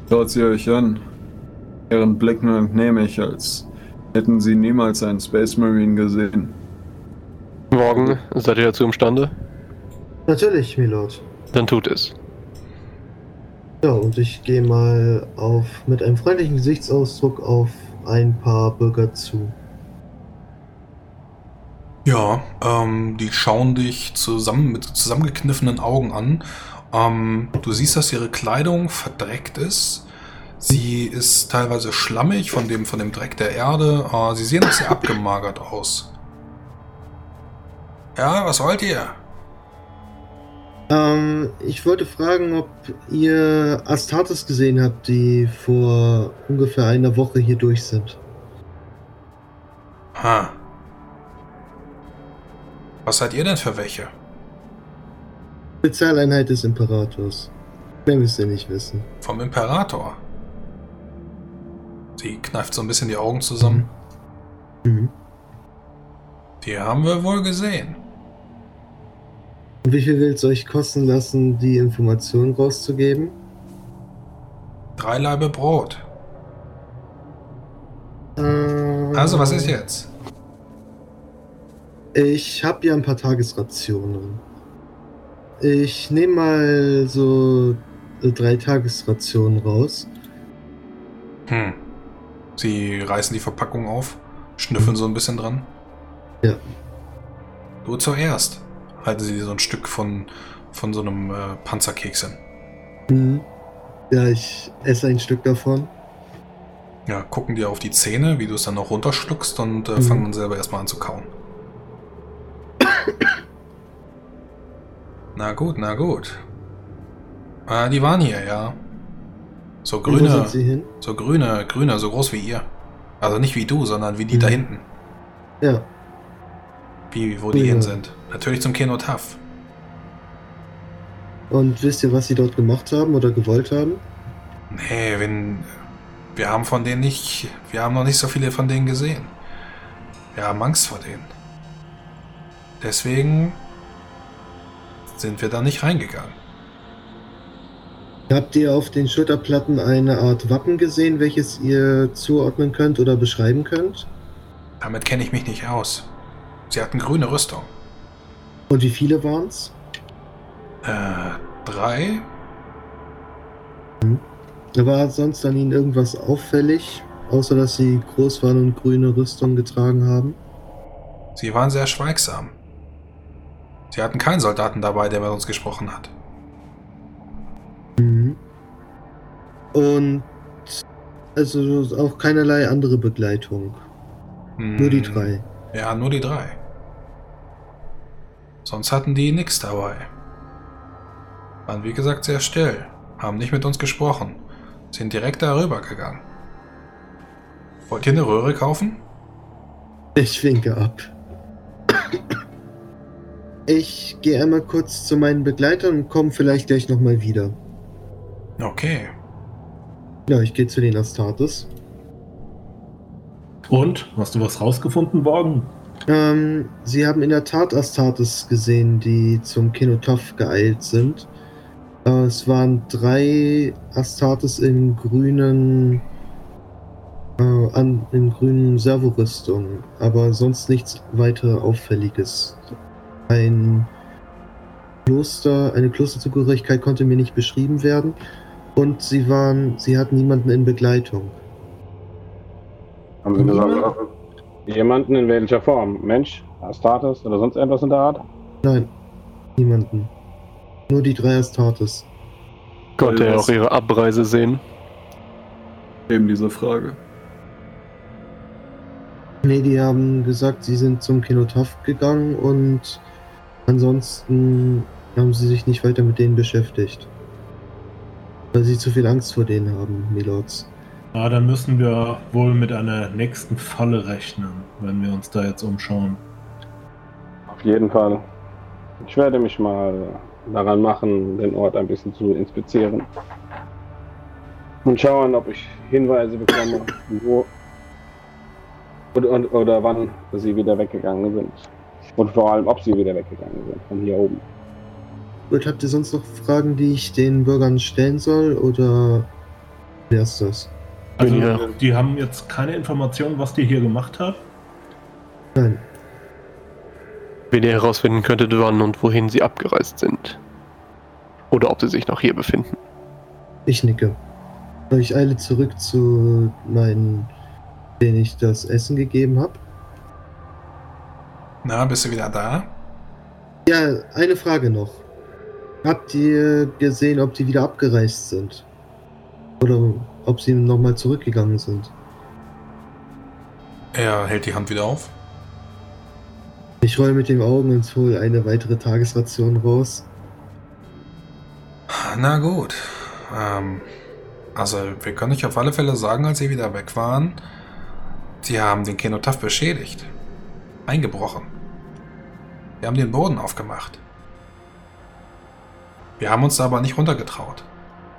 schaut sie euch an. Ihren Blicken entnehme ich, als hätten sie niemals einen Space Marine gesehen. Morgen seid ihr dazu imstande? Natürlich, Milord. Dann tut es. Ja, und ich gehe mal auf mit einem freundlichen Gesichtsausdruck auf ein paar Bürger zu. Ja, ähm, die schauen dich zusammen mit zusammengekniffenen Augen an. Ähm, du siehst, dass ihre Kleidung verdreckt ist. Sie ist teilweise schlammig von dem, von dem Dreck der Erde. Äh, sie sehen auch (laughs) sehr abgemagert aus. Ja, was wollt ihr? Ähm, ich wollte fragen, ob ihr Astartes gesehen habt, die vor ungefähr einer Woche hier durch sind. Ha. Was seid ihr denn für welche? Spezialeinheit des Imperators. Mehr müsst ihr nicht wissen. Vom Imperator. Sie kneift so ein bisschen die Augen zusammen. Mhm. Die haben wir wohl gesehen. Und wie viel will es euch kosten lassen, die Informationen rauszugeben? Drei Laibe Brot. Ähm, Also, was ist jetzt? Ich habe ja ein paar Tagesrationen. Ich nehme mal so drei Tagesrationen raus. Hm. Sie reißen die Verpackung auf, schnüffeln so ein bisschen dran. Ja. Du zuerst. Halten sie dir so ein Stück von, von so einem äh, Panzerkeks hin. Mhm. Ja, ich esse ein Stück davon. Ja, gucken dir auf die Zähne, wie du es dann noch runterschluckst und äh, Mhm. fangen dann selber erstmal an zu kauen. (coughs) na gut, na gut. Äh, die waren hier, ja. So grüne, so grüne, grüne, so groß wie ihr. Also nicht wie du, sondern wie die Mhm. da hinten. Ja. Wie, wo die Ja. hin sind. Natürlich zum Kenotaf. Und wisst ihr, was sie dort gemacht haben oder gewollt haben? Nee, wenn. Wir haben von denen nicht. Wir haben noch nicht so viele von denen gesehen. Wir haben Angst vor denen. Deswegen sind wir da nicht reingegangen. Habt ihr auf den Schulterplatten eine Art Wappen gesehen, welches ihr zuordnen könnt oder beschreiben könnt? Damit kenne ich mich nicht aus. Sie hatten grüne Rüstung. Und wie viele waren's? Äh, drei? War sonst an ihnen irgendwas auffällig, außer dass sie groß waren und grüne Rüstung getragen haben? Sie waren sehr schweigsam. Sie hatten keinen Soldaten dabei, der mit uns gesprochen hat. Mhm. Und also auch keinerlei andere Begleitung. Nur die Hm, drei. Ja, nur die drei. Sonst hatten die nichts dabei. Waren wie gesagt sehr still, haben nicht mit uns gesprochen, sind direkt darüber gegangen. Wollt ihr eine Röhre kaufen? Ich winke ab. Ich gehe einmal kurz zu meinen Begleitern und komme vielleicht gleich nochmal wieder. Okay. Ja, ich gehe zu den Astartes. Und? Hast du was rausgefunden, Morgen? Ähm, sie haben in der Tat Astartes gesehen, die zum Kenotoph geeilt sind. Äh, es waren drei Astartes in grünen äh, an, in grünen Servorüstung, aber sonst nichts weiter Auffälliges. Ein Kloster, eine Klosterzugehörigkeit konnte mir nicht beschrieben werden und sie waren, sie hatten niemanden in Begleitung. Haben Sie gesagt, jemanden in welcher Form? Mensch, Astartes oder sonst etwas in der Art? Nein, niemanden. Nur die drei Astartes. Konnte er auch ihre Abreise sehen? Eben diese Frage. Nee, die haben gesagt, sie sind zum Kenotaph gegangen und ansonsten haben sie sich nicht weiter mit denen beschäftigt. Weil sie zu viel Angst vor denen haben, Milords. Ja, dann müssen wir wohl mit einer nächsten Falle rechnen, wenn wir uns da jetzt umschauen. Auf jeden Fall. Ich werde mich mal daran machen, den Ort ein bisschen zu inspizieren. Und schauen, ob ich Hinweise bekomme, wo oder, oder, oder wann sie wieder weggegangen sind. Und vor allem, ob sie wieder weggegangen sind, von hier oben. Gut, habt ihr sonst noch Fragen, die ich den Bürgern stellen soll, oder wer ist das? Also, die haben jetzt keine Informationen, was die hier gemacht hat? Nein. Wenn ihr herausfinden könntet, wann und wohin sie abgereist sind. Oder ob sie sich noch hier befinden. Ich nicke. Ich eile zurück zu meinen, denen ich das Essen gegeben habe. Na, bist du wieder da? Ja, eine Frage noch. Habt ihr gesehen, ob die wieder abgereist sind? Oder ob sie nochmal zurückgegangen sind? Er hält die Hand wieder auf. Ich roll mit den Augen und hole eine weitere Tagesration raus. Na gut. Ähm, also, wir können nicht auf alle Fälle sagen, als sie wieder weg waren, sie haben den Kenotaph beschädigt. Eingebrochen. Wir haben den Boden aufgemacht. Wir haben uns da aber nicht runtergetraut.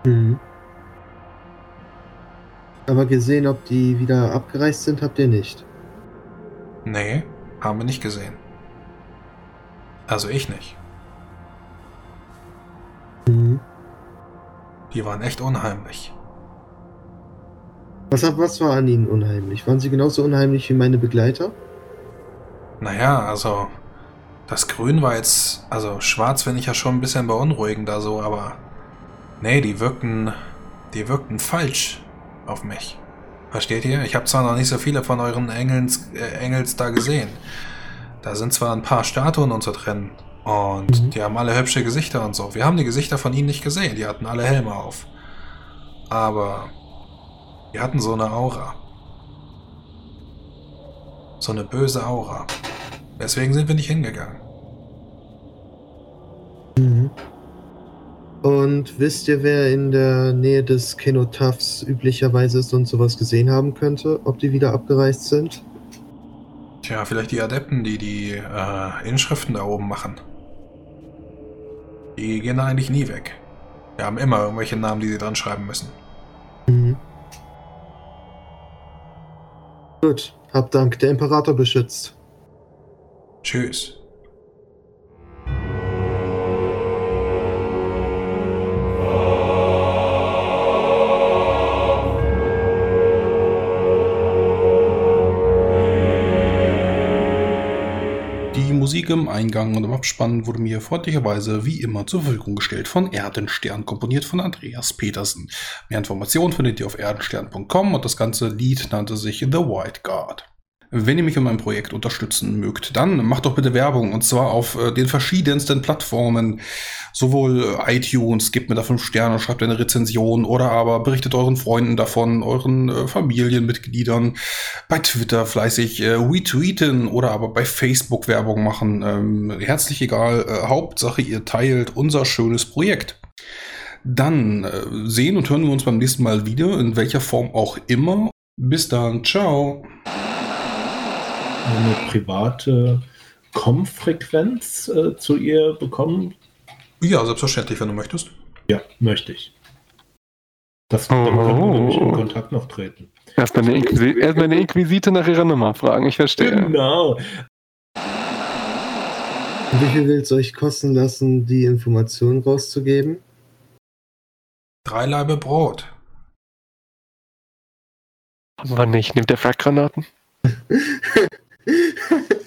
Mhm. Aber gesehen, ob die wieder abgereist sind, habt ihr nicht. Nee, haben wir nicht gesehen. Also ich nicht. Mhm. Die waren echt unheimlich. Was, was war an ihnen unheimlich? Waren sie genauso unheimlich wie meine Begleiter? Naja, also das Grün war jetzt, also schwarz finde ich ja schon ein bisschen beunruhigender so, aber nee, die wirkten, die wirkten falsch auf mich. Versteht ihr? Ich habe zwar noch nicht so viele von euren Engels, äh, Engels da gesehen. Da sind zwar ein paar Statuen und so drin. Und mhm. die haben alle hübsche Gesichter und so. Wir haben die Gesichter von ihnen nicht gesehen. Die hatten alle Helme auf. Aber die hatten so eine Aura. So eine böse Aura. Deswegen sind wir nicht hingegangen. Mhm. Und wisst ihr, wer in der Nähe des Kenotaphs üblicherweise ist und sowas gesehen haben könnte? Ob die wieder abgereist sind? Tja, vielleicht die Adepten, die die äh, Inschriften da oben machen. Die gehen da eigentlich nie weg. Wir haben immer irgendwelche Namen, die sie dran schreiben müssen. Mhm. Gut, hab Dank. Der Imperator beschützt. Tschüss. Musik im Eingang und im Abspann wurde mir freundlicherweise wie immer zur Verfügung gestellt von Erdenstern, komponiert von Andreas Petersen. Mehr Informationen findet ihr auf erdenstern.com und das ganze Lied nannte sich The White God. Wenn ihr mich in meinem Projekt unterstützen mögt, dann macht doch bitte Werbung und zwar auf äh, den verschiedensten Plattformen. Sowohl äh, iTunes, gebt mir da fünf Sterne, schreibt eine Rezension oder aber berichtet euren Freunden davon, euren äh, Familienmitgliedern. Bei Twitter fleißig äh, retweeten oder aber bei Facebook Werbung machen. Ähm, herzlich egal, äh, Hauptsache ihr teilt unser schönes Projekt. Dann äh, sehen und hören wir uns beim nächsten Mal wieder, in welcher Form auch immer. Bis dann, ciao. Eine private Com-Frequenz äh, zu ihr bekommen? Ja, selbstverständlich, wenn du möchtest. Ja, möchte ich. Das oh. dann können wir nämlich in Kontakt noch treten. Erstmal eine, Inquisi erst eine Inquisite nach ihrer Nummer fragen, ich verstehe. Genau. Wie viel will es euch kosten lassen, die Informationen rauszugeben? Drei Laibe Brot. Haben wir nicht. Nimmt der Frackgranaten? (laughs) ハハハハ!